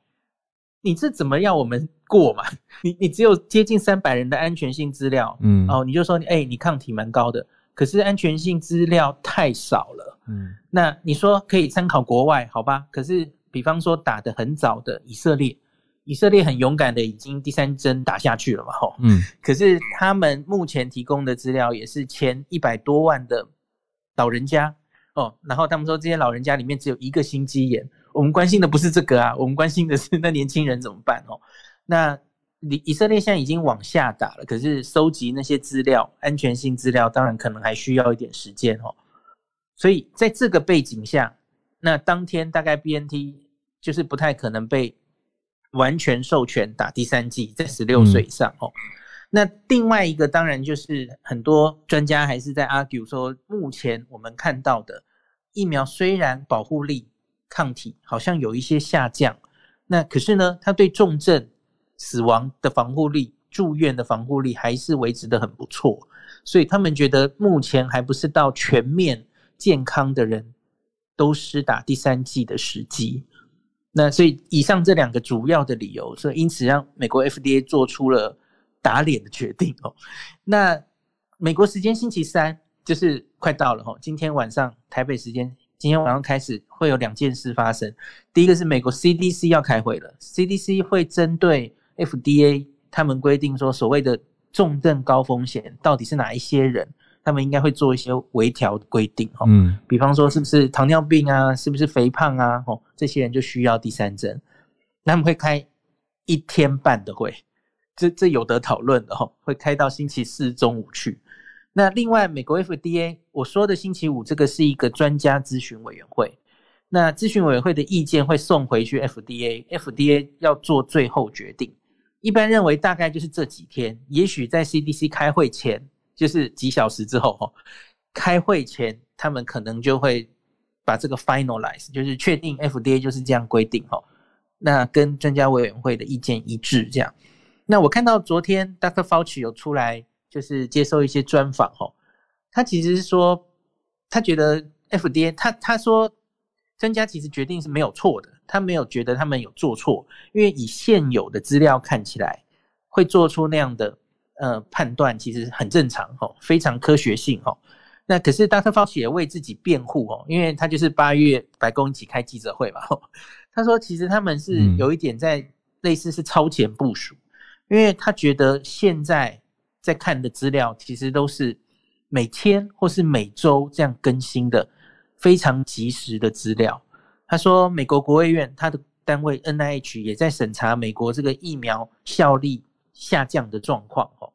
你这怎么要我们过嘛？<laughs> 你你只有接近三百人的安全性资料，嗯，哦，你就说哎，你抗体蛮高的。可是安全性资料太少了，嗯，那你说可以参考国外，好吧？可是比方说打的很早的以色列，以色列很勇敢的已经第三针打下去了嘛，吼，嗯，可是他们目前提供的资料也是前一百多万的老人家哦，然后他们说这些老人家里面只有一个心肌炎，我们关心的不是这个啊，我们关心的是那年轻人怎么办哦，那。以以色列现在已经往下打了，可是收集那些资料、安全性资料，当然可能还需要一点时间哦。所以在这个背景下，那当天大概 BNT 就是不太可能被完全授权打第三剂，在十六岁以上哦。那另外一个当然就是很多专家还是在 argue 说，目前我们看到的疫苗虽然保护力、抗体好像有一些下降，那可是呢，它对重症死亡的防护力、住院的防护力还是维持的很不错，所以他们觉得目前还不是到全面健康的人都施打第三剂的时机。那所以以上这两个主要的理由，所以因此让美国 FDA 做出了打脸的决定哦。那美国时间星期三就是快到了哦，今天晚上台北时间今天晚上开始会有两件事发生。第一个是美国 CDC 要开会了，CDC 会针对 FDA 他们规定说，所谓的重症高风险到底是哪一些人？他们应该会做一些微调规定，哈，嗯，比方说是不是糖尿病啊，是不是肥胖啊，哦，这些人就需要第三针。他们会开一天半的会，这这有得讨论的哈，会开到星期四中午去。那另外，美国 FDA 我说的星期五这个是一个专家咨询委员会，那咨询委员会的意见会送回去 FDA，FDA 要做最后决定。一般认为大概就是这几天，也许在 CDC 开会前，就是几小时之后哈，开会前他们可能就会把这个 finalize，就是确定 FDA 就是这样规定哈。那跟专家委员会的意见一致这样。那我看到昨天 Dr. Fauci 有出来就是接受一些专访哈，他其实是说他觉得 FDA 他他说。专家其实决定是没有错的，他没有觉得他们有做错，因为以现有的资料看起来，会做出那样的呃判断，其实很正常哦，非常科学性哦。那可是 Dr. Fauci 也为自己辩护哦，因为他就是八月白宫一起开记者会嘛，他说其实他们是有一点在类似是超前部署，因为他觉得现在在看的资料其实都是每天或是每周这样更新的。非常及时的资料。他说，美国国务院他的单位 N I H 也在审查美国这个疫苗效力下降的状况，哦，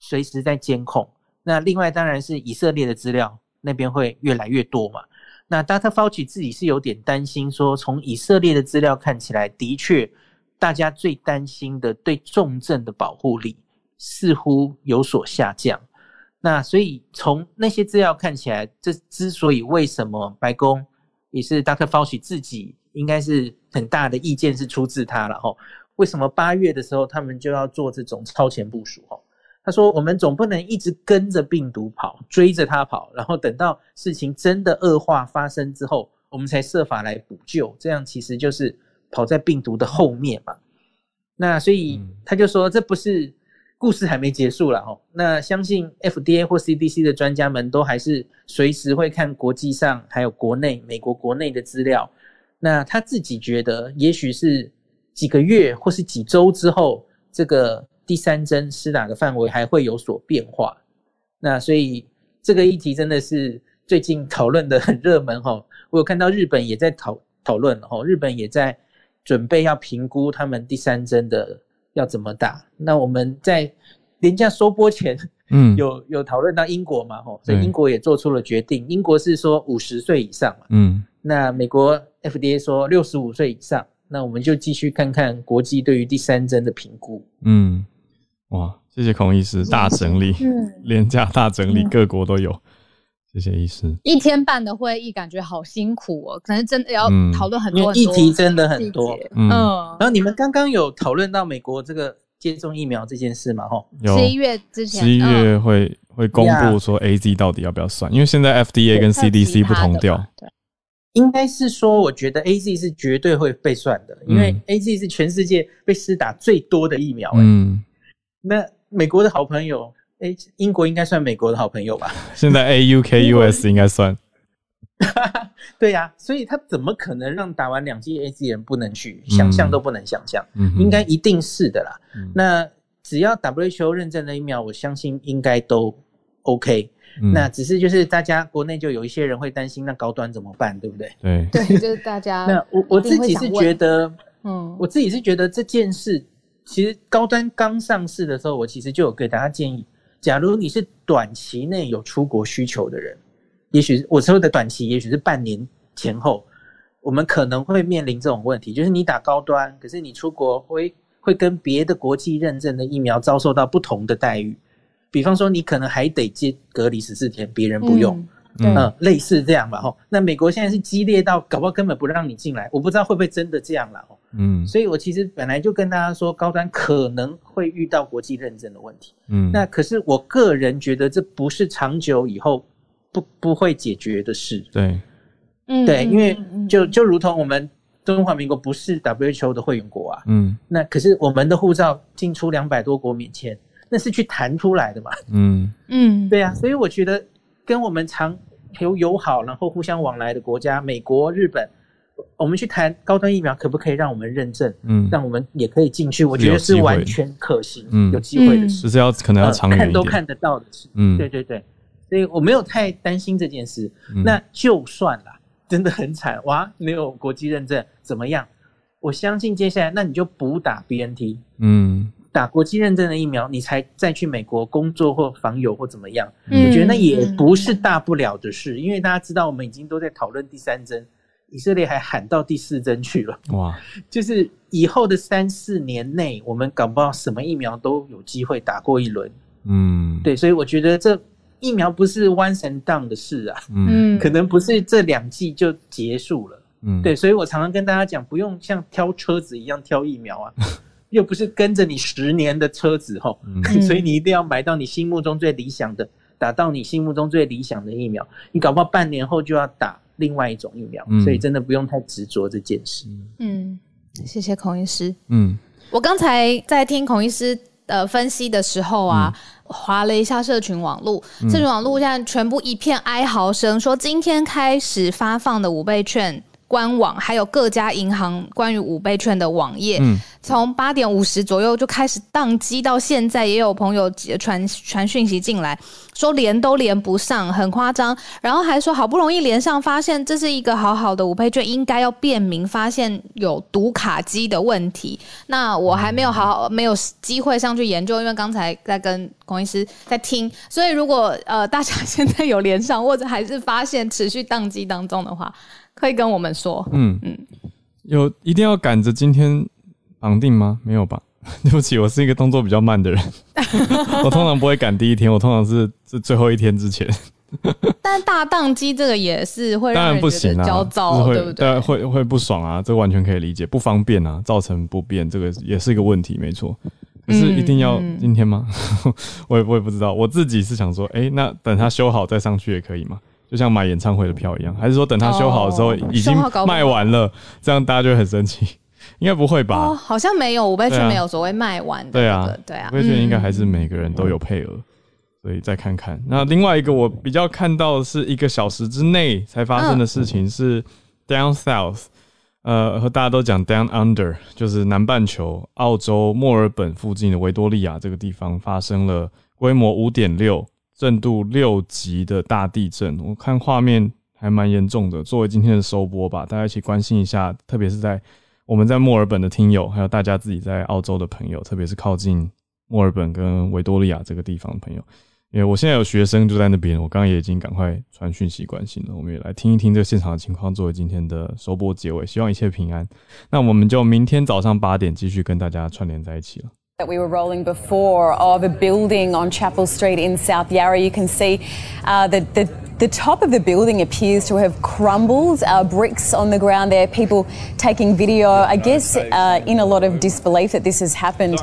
随时在监控。那另外当然是以色列的资料那边会越来越多嘛。那 Dr. Fauci 自己是有点担心，说从以色列的资料看起来，的确大家最担心的对重症的保护力似乎有所下降。那所以从那些资料看起来，这之所以为什么白宫也是 Dr. Fauci 自己应该是很大的意见是出自他了哈？为什么八月的时候他们就要做这种超前部署哈？他说我们总不能一直跟着病毒跑，追着它跑，然后等到事情真的恶化发生之后，我们才设法来补救，这样其实就是跑在病毒的后面嘛。那所以他就说这不是。故事还没结束了哦。那相信 FDA 或 CDC 的专家们都还是随时会看国际上还有国内美国国内的资料。那他自己觉得，也许是几个月或是几周之后，这个第三针施打的范围还会有所变化。那所以这个议题真的是最近讨论的很热门哈。我有看到日本也在讨讨论哈，日本也在准备要评估他们第三针的要怎么打。那我们在廉价收播前，嗯，<laughs> 有有讨论到英国嘛吼，所以英国也做出了决定。英国是说五十岁以上嘛，嗯，那美国。FDA 说六十五岁以上，那我们就继续看看国际对于第三针的评估。嗯，哇，谢谢孔医师大整理，嗯，廉价大整理，各国都有。谢谢医师。一天半的会议感觉好辛苦哦，可能真的要讨论很多议题，真的很多。嗯，然后你们刚刚有讨论到美国这个接种疫苗这件事嘛？哈，十一月之前，十一月会会公布说 AZ 到底要不要算，因为现在 FDA 跟 CDC 不同调。对。应该是说，我觉得 A Z 是绝对会被算的，因为 A Z 是全世界被施打最多的疫苗。嗯，那美国的好朋友，哎，英国应该算美国的好朋友吧？<laughs> 现在 A U K U S 应该算。<laughs> 对呀，所以他怎么可能让打完两剂 A Z 人不能去？想象都不能想象。嗯，应该一定是的啦。那只要 W H O 认证的一秒，我相信应该都 O K。那只是就是大家国内就有一些人会担心，那高端怎么办，对不对？对对，就是大家。<laughs> 那我我自己是觉得，嗯，我自己是觉得这件事，其实高端刚上市的时候，我其实就有给大家建议，假如你是短期内有出国需求的人，也许我说的短期，也许是半年前后，我们可能会面临这种问题，就是你打高端，可是你出国会会跟别的国际认证的疫苗遭受到不同的待遇。比方说，你可能还得接隔离十四天，别人不用，类似这样吧，吼。那美国现在是激烈到搞不好根本不让你进来，我不知道会不会真的这样了，哦，嗯。所以我其实本来就跟大家说，高端可能会遇到国际认证的问题，嗯。那可是我个人觉得这不是长久以后不不会解决的事，对，嗯，对，因为就就如同我们中华民国不是 WHO 的会员国啊，嗯。那可是我们的护照进出两百多国免签。那是去谈出来的嘛？嗯嗯，对啊，所以我觉得跟我们常友友好，然后互相往来的国家，美国、日本，我们去谈高端疫苗，可不可以让我们认证？嗯，让我们也可以进去？我觉得是完全可行，嗯，有机会的事，是要可能要长远看都看得到的事。嗯，对对对，所以我没有太担心这件事。那就算了，<laughs> 真的很惨哇，没有国际认证怎么样？我相信接下来那你就补打 BNT。嗯。打国际认证的疫苗，你才再去美国工作或访友或怎么样？我觉得那也不是大不了的事，因为大家知道我们已经都在讨论第三针，以色列还喊到第四针去了。哇！<laughs> 就是以后的三四年内，我们搞不好什么疫苗都有机会打过一轮。嗯，对，所以我觉得这疫苗不是 once and done 的事啊。嗯，可能不是这两季就结束了。嗯，对，所以我常常跟大家讲，不用像挑车子一样挑疫苗啊。<laughs> 又不是跟着你十年的车子吼，<laughs> 所以你一定要买到你心目中最理想的，打到你心目中最理想的疫苗。你搞不好半年后就要打另外一种疫苗，所以真的不用太执着这件事。嗯，谢谢孔医师。嗯，我刚才在听孔医师的分析的时候啊，划了一下社群网络，社群网络现在全部一片哀嚎声，说今天开始发放的五倍券。官网还有各家银行关于五倍券的网页，从八点五十左右就开始宕机，到现在也有朋友传传讯息进来，说连都连不上，很夸张。然后还说好不容易连上，发现这是一个好好的五倍券，应该要便民，发现有读卡机的问题。那我还没有好好没有机会上去研究，因为刚才在跟孔医师在听，所以如果呃大家现在有连上，或者还是发现持续宕机当中的话。可以跟我们说，嗯嗯，有一定要赶着今天绑定吗？没有吧？<laughs> 对不起，我是一个动作比较慢的人，<laughs> 我通常不会赶第一天，我通常是是最后一天之前。<laughs> 但大宕机这个也是会当然不行啊，焦躁，对不对？会会不爽啊，这完全可以理解，不方便啊，造成不便，这个也是一个问题，没错。可是一定要今天吗？我也我也不知道，我自己是想说，哎，那等它修好再上去也可以吗？就像买演唱会的票一样，还是说等他修好的时候已经卖完了，这样大家就会很生气？应该不会吧？好像没有五倍券没有所谓卖完的。对啊，对啊，五倍券应该还是每个人都有配额，所以再看看。那另外一个我比较看到的是一个小时之内才发生的事情是 Down South，呃，和大家都讲 Down Under，就是南半球澳洲墨尔本附近的维多利亚这个地方发生了规模五点六、震度六级的大地震。我看画面还蛮严重的，作为今天的收播吧，大家一起关心一下，特别是在。我们在墨尔本的听友，还有大家自己在澳洲的朋友，特别是靠近墨尔本跟维多利亚这个地方的朋友，因为我现在有学生就在那边，我刚刚也已经赶快传讯息关心了。我们也来听一听这个现场的情况，作为今天的收播结尾，希望一切平安。那我们就明天早上八点继续跟大家串联在一起了。That we were rolling before of a building on Chapel Street in South Yarra. You can see uh, the, the, the top of the building appears to have crumbled. Uh, bricks on the ground there. People taking video. I guess uh, in a lot of disbelief that this has happened.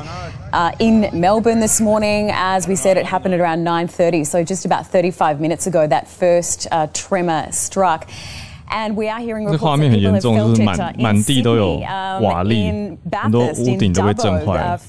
Uh, in Melbourne this morning, as we said, it happened at around 9:30, so just about 35 minutes ago, that first uh, tremor struck. 这画面很严重，就是满满地都有瓦砾，很多屋顶都被震坏了。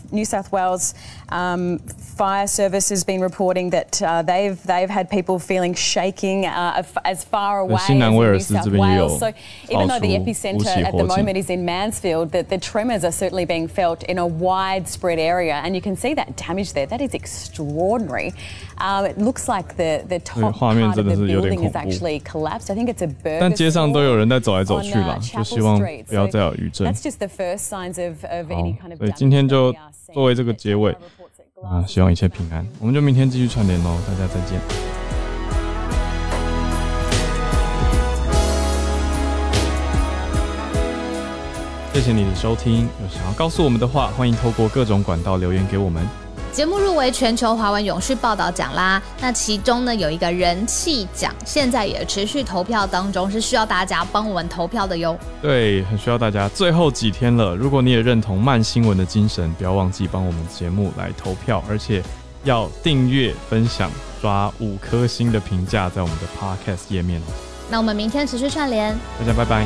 Um, fire service has been reporting that uh, they've they've had people feeling shaking uh, as far away as New South Wales. So even though the epicenter at the moment is in Mansfield, the, the tremors are certainly being felt in a widespread area, and you can see that damage there. That is extraordinary. Um, it looks like the the top part of the building is actually collapsed. I think it's a burger. 但街上都有人在走来走去了，就希望不要再有余震。That's just the first signs of of any kind of. 所以今天就 作为这个结尾。啊，希望一切平安，我们就明天继续串联喽，大家再见。谢谢你的收听，有想要告诉我们的话，欢迎透过各种管道留言给我们。节目入围全球华文永续报道奖啦，那其中呢有一个人气奖，现在也持续投票当中，是需要大家帮我们投票的哟。对，很需要大家。最后几天了，如果你也认同慢新闻的精神，不要忘记帮我们节目来投票，而且要订阅、分享、刷五颗星的评价在我们的 Podcast 页面哦。那我们明天持续串联，大家拜拜。